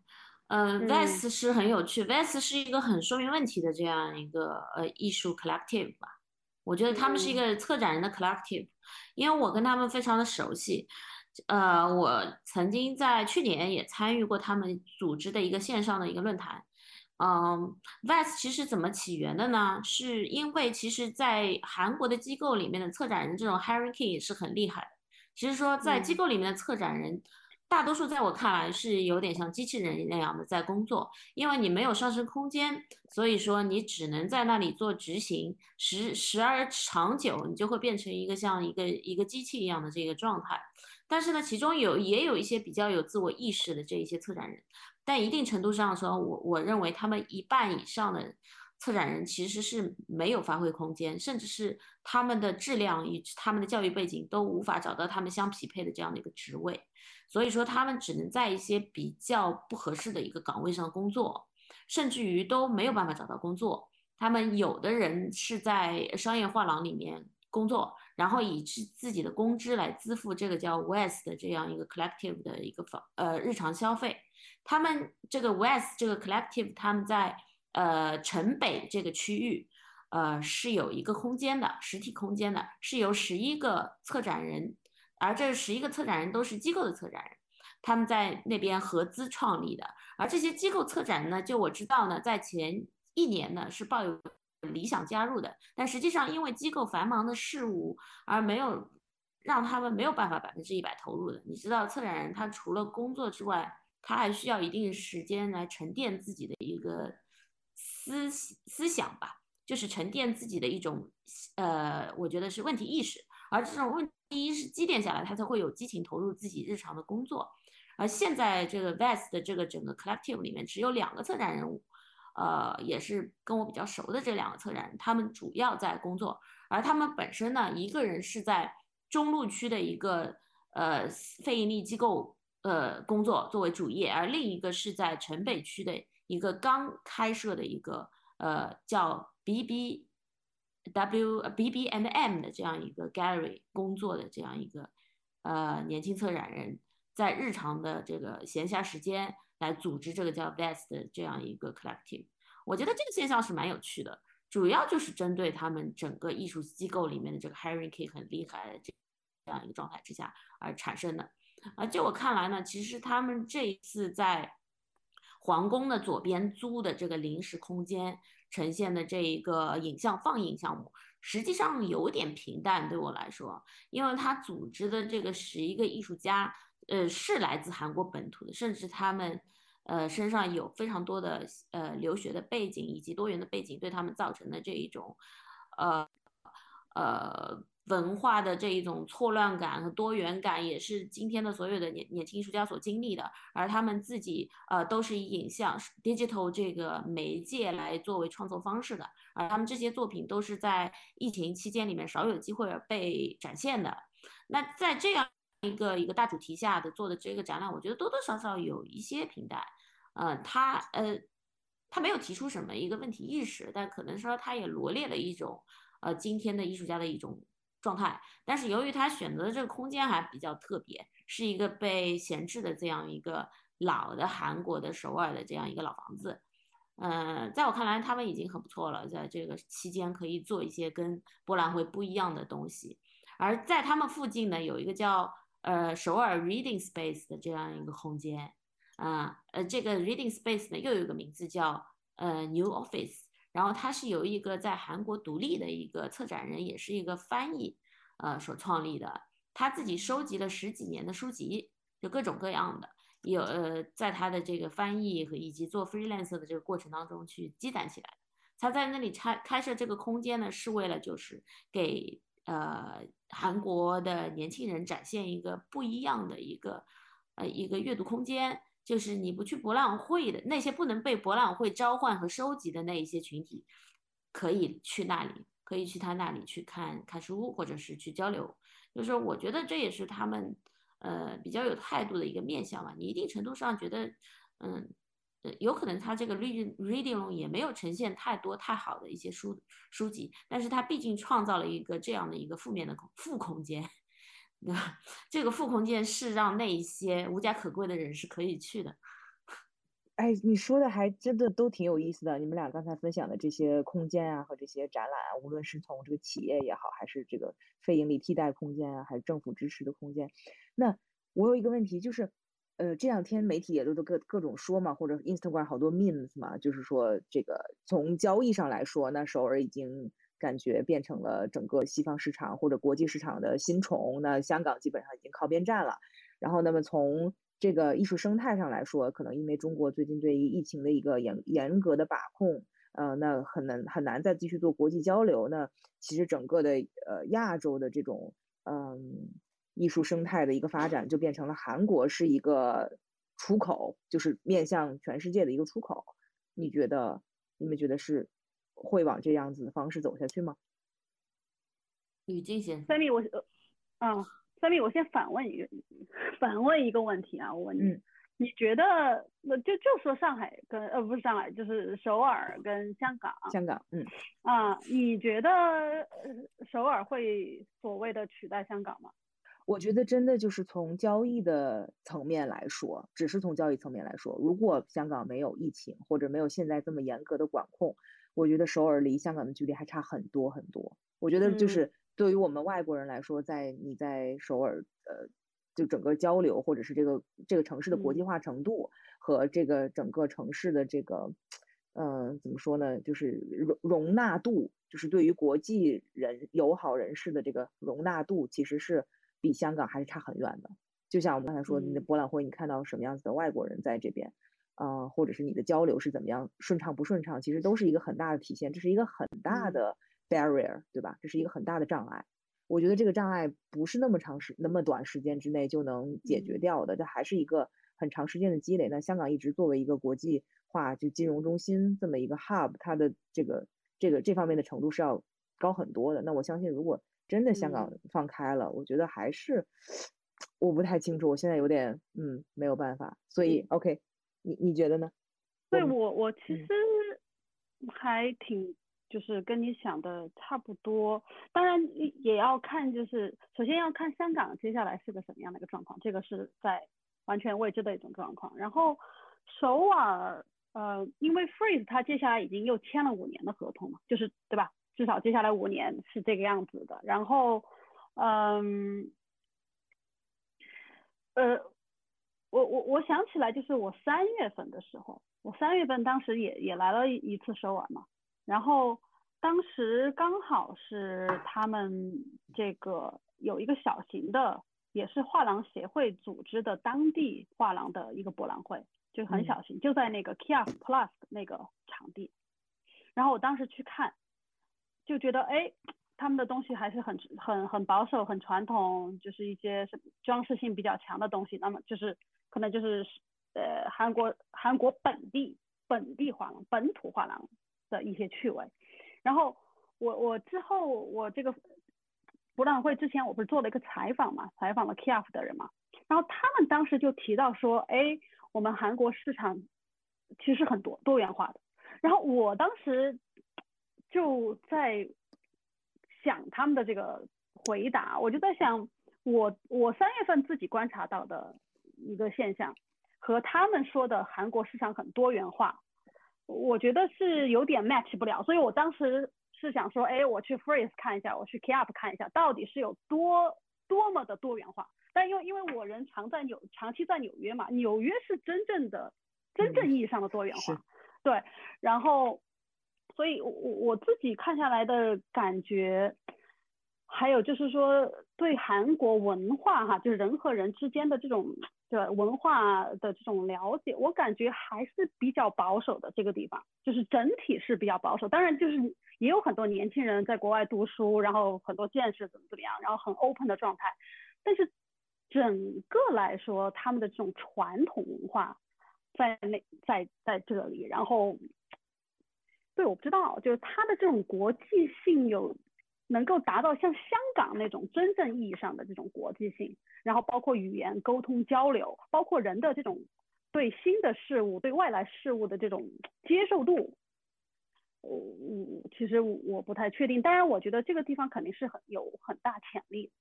嗯，Vest 是很有趣，Vest 是一个很说明问题的这样一个呃艺术 collective 吧。我觉得他们是一个策展人的 collective，因为我跟他们非常的熟悉。呃，我曾经在去年也参与过他们组织的一个线上的一个论坛。嗯，VICE 其实怎么起源的呢？是因为其实在韩国的机构里面的策展人这种 hierarchy 是很厉害的。其实说在机构里面的策展人。大多数在我看来是有点像机器人那样的在工作，因为你没有上升空间，所以说你只能在那里做执行，时时而长久，你就会变成一个像一个一个机器一样的这个状态。但是呢，其中有也有一些比较有自我意识的这一些策展人，但一定程度上说，我我认为他们一半以上的策展人其实是没有发挥空间，甚至是他们的质量与他们的教育背景都无法找到他们相匹配的这样的一个职位。所以说，他们只能在一些比较不合适的一个岗位上工作，甚至于都没有办法找到工作。他们有的人是在商业画廊里面工作，然后以自自己的工资来支付这个叫 West 的这样一个 collective 的一个房呃日常消费。他们这个 West 这个 collective，他们在呃城北这个区域，呃是有一个空间的实体空间的，是由十一个策展人。而这十一个策展人都是机构的策展人，他们在那边合资创立的。而这些机构策展人呢，就我知道呢，在前一年呢是抱有理想加入的，但实际上因为机构繁忙的事务而没有让他们没有办法百分之一百投入的。你知道，策展人他除了工作之外，他还需要一定时间来沉淀自己的一个思思想吧，就是沉淀自己的一种呃，我觉得是问题意识。而这种问第一是积淀下来，他才会有激情投入自己日常的工作。而现在这个 Vest 的这个整个 collective 里面只有两个策展人物，呃，也是跟我比较熟的这两个策展人，他们主要在工作。而他们本身呢，一个人是在中路区的一个呃非盈利机构呃工作作为主业，而另一个是在城北区的一个刚开设的一个呃叫 BB。W B B and M 的这样一个 gallery 工作的这样一个呃年轻策展人，在日常的这个闲暇时间来组织这个叫 Vest 的这样一个 collective，我觉得这个现象是蛮有趣的，主要就是针对他们整个艺术机构里面的这个 hierarchy 很厉害的这这样一个状态之下而产生的。而就我看来呢，其实他们这一次在皇宫的左边租的这个临时空间。呈现的这一个影像放映项目，实际上有点平淡，对我来说，因为他组织的这个十一个艺术家，呃，是来自韩国本土的，甚至他们，呃，身上有非常多的呃留学的背景以及多元的背景，对他们造成的这一种，呃，呃。文化的这一种错乱感和多元感，也是今天的所有的年年轻艺术家所经历的。而他们自己，呃，都是以影像 （digital） 这个媒介来作为创作方式的。而他们这些作品都是在疫情期间里面少有机会被展现的。那在这样一个一个大主题下的做的这个展览，我觉得多多少少有一些平淡。呃，他呃，他没有提出什么一个问题意识，但可能说他也罗列了一种，呃，今天的艺术家的一种。状态，但是由于他选择的这个空间还比较特别，是一个被闲置的这样一个老的韩国的首尔的这样一个老房子，嗯，在我看来他们已经很不错了，在这个期间可以做一些跟博览会不一样的东西，而在他们附近呢有一个叫呃首尔 Reading Space 的这样一个空间，啊，呃这个 Reading Space 呢又有一个名字叫呃 New Office。然后他是有一个在韩国独立的一个策展人，也是一个翻译，呃所创立的，他自己收集了十几年的书籍，就各种各样的，有呃在他的这个翻译和以及做 freelance 的这个过程当中去积攒起来。他在那里开开设这个空间呢，是为了就是给呃韩国的年轻人展现一个不一样的一个呃一个阅读空间。就是你不去博览会的那些不能被博览会召唤和收集的那一些群体，可以去那里，可以去他那里去看看书，或者是去交流。就是我觉得这也是他们呃比较有态度的一个面向吧。你一定程度上觉得，嗯，有可能他这个 reading reading room 也没有呈现太多太好的一些书书籍，但是他毕竟创造了一个这样的一个负面的负空间。这个副空间是让那一些无家可归的人是可以去的。哎，你说的还真的都挺有意思的。你们俩刚才分享的这些空间啊，和这些展览啊，无论是从这个企业也好，还是这个非盈利替代空间啊，还是政府支持的空间，那我有一个问题就是，呃，这两天媒体也都都各各种说嘛，或者 Instagram 好多 memes 嘛，就是说这个从交易上来说，那首尔已经。感觉变成了整个西方市场或者国际市场的新宠，那香港基本上已经靠边站了。然后，那么从这个艺术生态上来说，可能因为中国最近对于疫情的一个严严格的把控，呃，那很难很难再继续做国际交流。那其实整个的呃亚洲的这种嗯艺术生态的一个发展，就变成了韩国是一个出口，就是面向全世界的一个出口。你觉得？你们觉得是？会往这样子的方式走下去吗？吕静先三米，我呃，啊，三米，我先反问一个 反问一个问题啊，我问你，你觉得那就就说上海跟呃不是上海，就是首尔跟香港，香港，嗯，啊，你觉得首尔会所谓的取代香港吗？我觉得真的就是从交易的层面来说，只是从交易层面来说，如果香港没有疫情或者没有现在这么严格的管控。我觉得首尔离香港的距离还差很多很多。我觉得就是对于我们外国人来说，在你在首尔，呃，就整个交流或者是这个这个城市的国际化程度和这个整个城市的这个，嗯，怎么说呢？就是容容纳度，就是对于国际人友好人士的这个容纳度，其实是比香港还是差很远的。就像我们刚才说，你的博览会，你看到什么样子的外国人在这边？啊，或者是你的交流是怎么样顺畅不顺畅，其实都是一个很大的体现，这是一个很大的 barrier，对吧？这是一个很大的障碍。我觉得这个障碍不是那么长时、那么短时间之内就能解决掉的，这还是一个很长时间的积累。那香港一直作为一个国际化就金融中心这么一个 hub，它的这个这个这方面的程度是要高很多的。那我相信，如果真的香港放开了，我觉得还是 我不太清楚，我现在有点嗯没有办法。所以 OK。你你觉得呢？对我我其实还挺就是跟你想的差不多，当然也要看就是首先要看香港接下来是个什么样的一个状况，这个是在完全未知的一种状况。然后首尔呃，因为 Freeze 它接下来已经又签了五年的合同嘛，就是对吧？至少接下来五年是这个样子的。然后嗯呃。我我我想起来，就是我三月份的时候，我三月份当时也也来了一次首尔嘛，然后当时刚好是他们这个有一个小型的，也是画廊协会组织的当地画廊的一个博览会，就很小型，就在那个 Kia Plus 那个场地，然后我当时去看，就觉得哎。他们的东西还是很很很保守、很传统，就是一些什装饰性比较强的东西。那么就是可能就是呃韩国韩国本地本地画廊、本土画廊的一些趣味。然后我我之后我这个博览会之前我不是做了一个采访嘛，采访了 KF 的人嘛。然后他们当时就提到说，哎，我们韩国市场其实很多多元化的。然后我当时就在。想他们的这个回答，我就在想，我我三月份自己观察到的一个现象，和他们说的韩国市场很多元化，我觉得是有点 match 不了。所以我当时是想说，哎，我去 Freeze 看一下，我去 k e p 看一下，到底是有多多么的多元化。但因为因为我人常在纽长期在纽约嘛，纽约是真正的真正意义上的多元化，对，然后。所以，我我自己看下来的感觉，还有就是说对韩国文化哈，就是人和人之间的这种对文化的这种了解，我感觉还是比较保守的这个地方，就是整体是比较保守。当然就是也有很多年轻人在国外读书，然后很多见识怎么怎么样，然后很 open 的状态，但是整个来说，他们的这种传统文化在那在在这里，然后对我不知道，就是他的这种国际性有。能够达到像香港那种真正意义上的这种国际性，然后包括语言沟通交流，包括人的这种对新的事物、对外来事物的这种接受度，我我其实我不太确定。当然，我觉得这个地方肯定是很有很大潜力。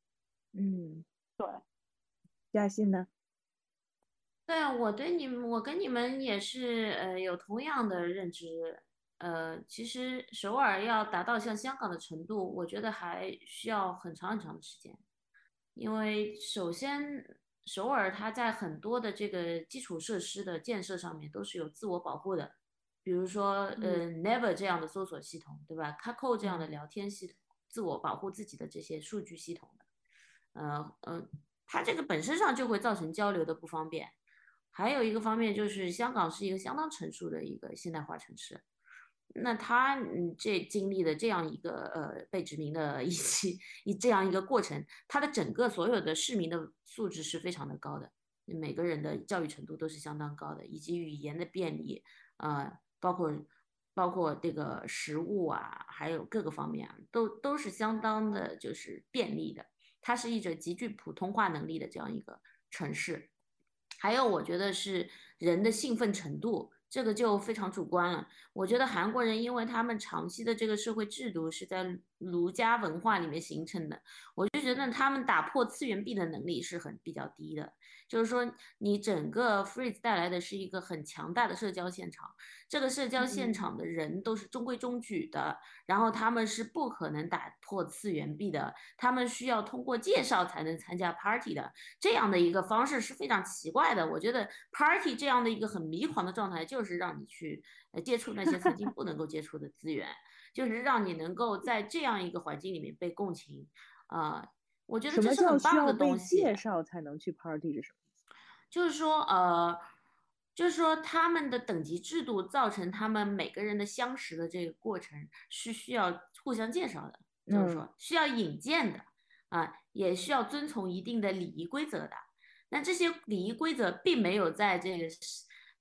嗯，对。嘉欣呢？对啊，我对你们，我跟你们也是呃有同样的认知。呃，其实首尔要达到像香港的程度，我觉得还需要很长很长的时间。因为首先，首尔它在很多的这个基础设施的建设上面都是有自我保护的，比如说呃，Never 这样的搜索系统，对吧？Kakao 这样的聊天系统，自我保护自己的这些数据系统的，呃呃，它这个本身上就会造成交流的不方便。还有一个方面就是香港是一个相当成熟的一个现代化城市。那他嗯，这经历的这样一个呃被殖民的一期一这样一个过程，他的整个所有的市民的素质是非常的高的，每个人的教育程度都是相当高的，以及语言的便利，呃，包括包括这个食物啊，还有各个方面啊，都都是相当的就是便利的。它是一种极具普通话能力的这样一个城市，还有我觉得是人的兴奋程度。这个就非常主观了。我觉得韩国人，因为他们长期的这个社会制度是在儒家文化里面形成的，我就觉得他们打破次元壁的能力是很比较低的。就是说，你整个 freeze 带来的是一个很强大的社交现场，这个社交现场的人都是中规中矩的，然后他们是不可能打破次元壁的，他们需要通过介绍才能参加 party 的，这样的一个方式是非常奇怪的。我觉得 party 这样的一个很迷狂的状态，就是让你去呃接触那些曾经不能够接触的资源，就是让你能够在这样一个环境里面被共情啊。我觉得这是很棒的东西。介绍才能去 party 是什么？就是说，呃，就是说他们的等级制度造成他们每个人的相识的这个过程是需要互相介绍的，就是说需要引荐的啊，也需要遵从一定的礼仪规则的。那这些礼仪规则并没有在这个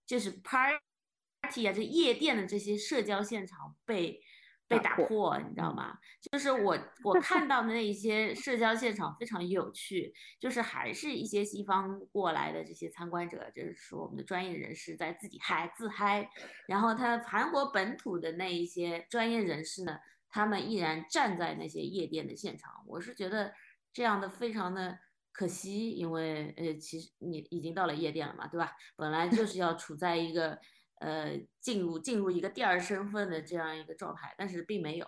就是 party 啊，这夜店的这些社交现场被。被打破，你知道吗？就是我我看到的那一些社交现场非常有趣，就是还是一些西方过来的这些参观者，就是说我们的专业人士在自己嗨自嗨，然后他韩国本土的那一些专业人士呢，他们依然站在那些夜店的现场。我是觉得这样的非常的可惜，因为呃，其实你已经到了夜店了嘛，对吧？本来就是要处在一个。呃，进入进入一个第二身份的这样一个状态，但是并没有，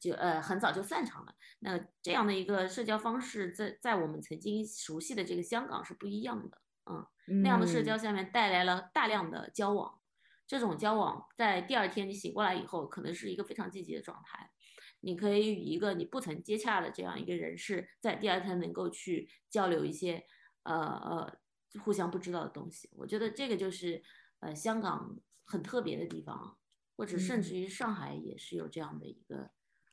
就呃很早就散场了。那这样的一个社交方式，在在我们曾经熟悉的这个香港是不一样的，嗯，那样的社交下面带来了大量的交往，这种交往在第二天你醒过来以后，可能是一个非常积极的状态。你可以与一个你不曾接洽的这样一个人士，在第二天能够去交流一些呃呃互相不知道的东西。我觉得这个就是。呃，香港很特别的地方，或者甚至于上海也是有这样的一个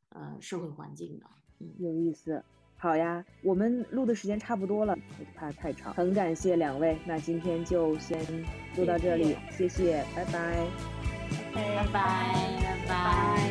呃社会环境的，嗯，有意思。好呀，我们录的时间差不多了，怕太长。很感谢两位，那今天就先录到这里，谢谢，拜拜，拜拜，拜拜。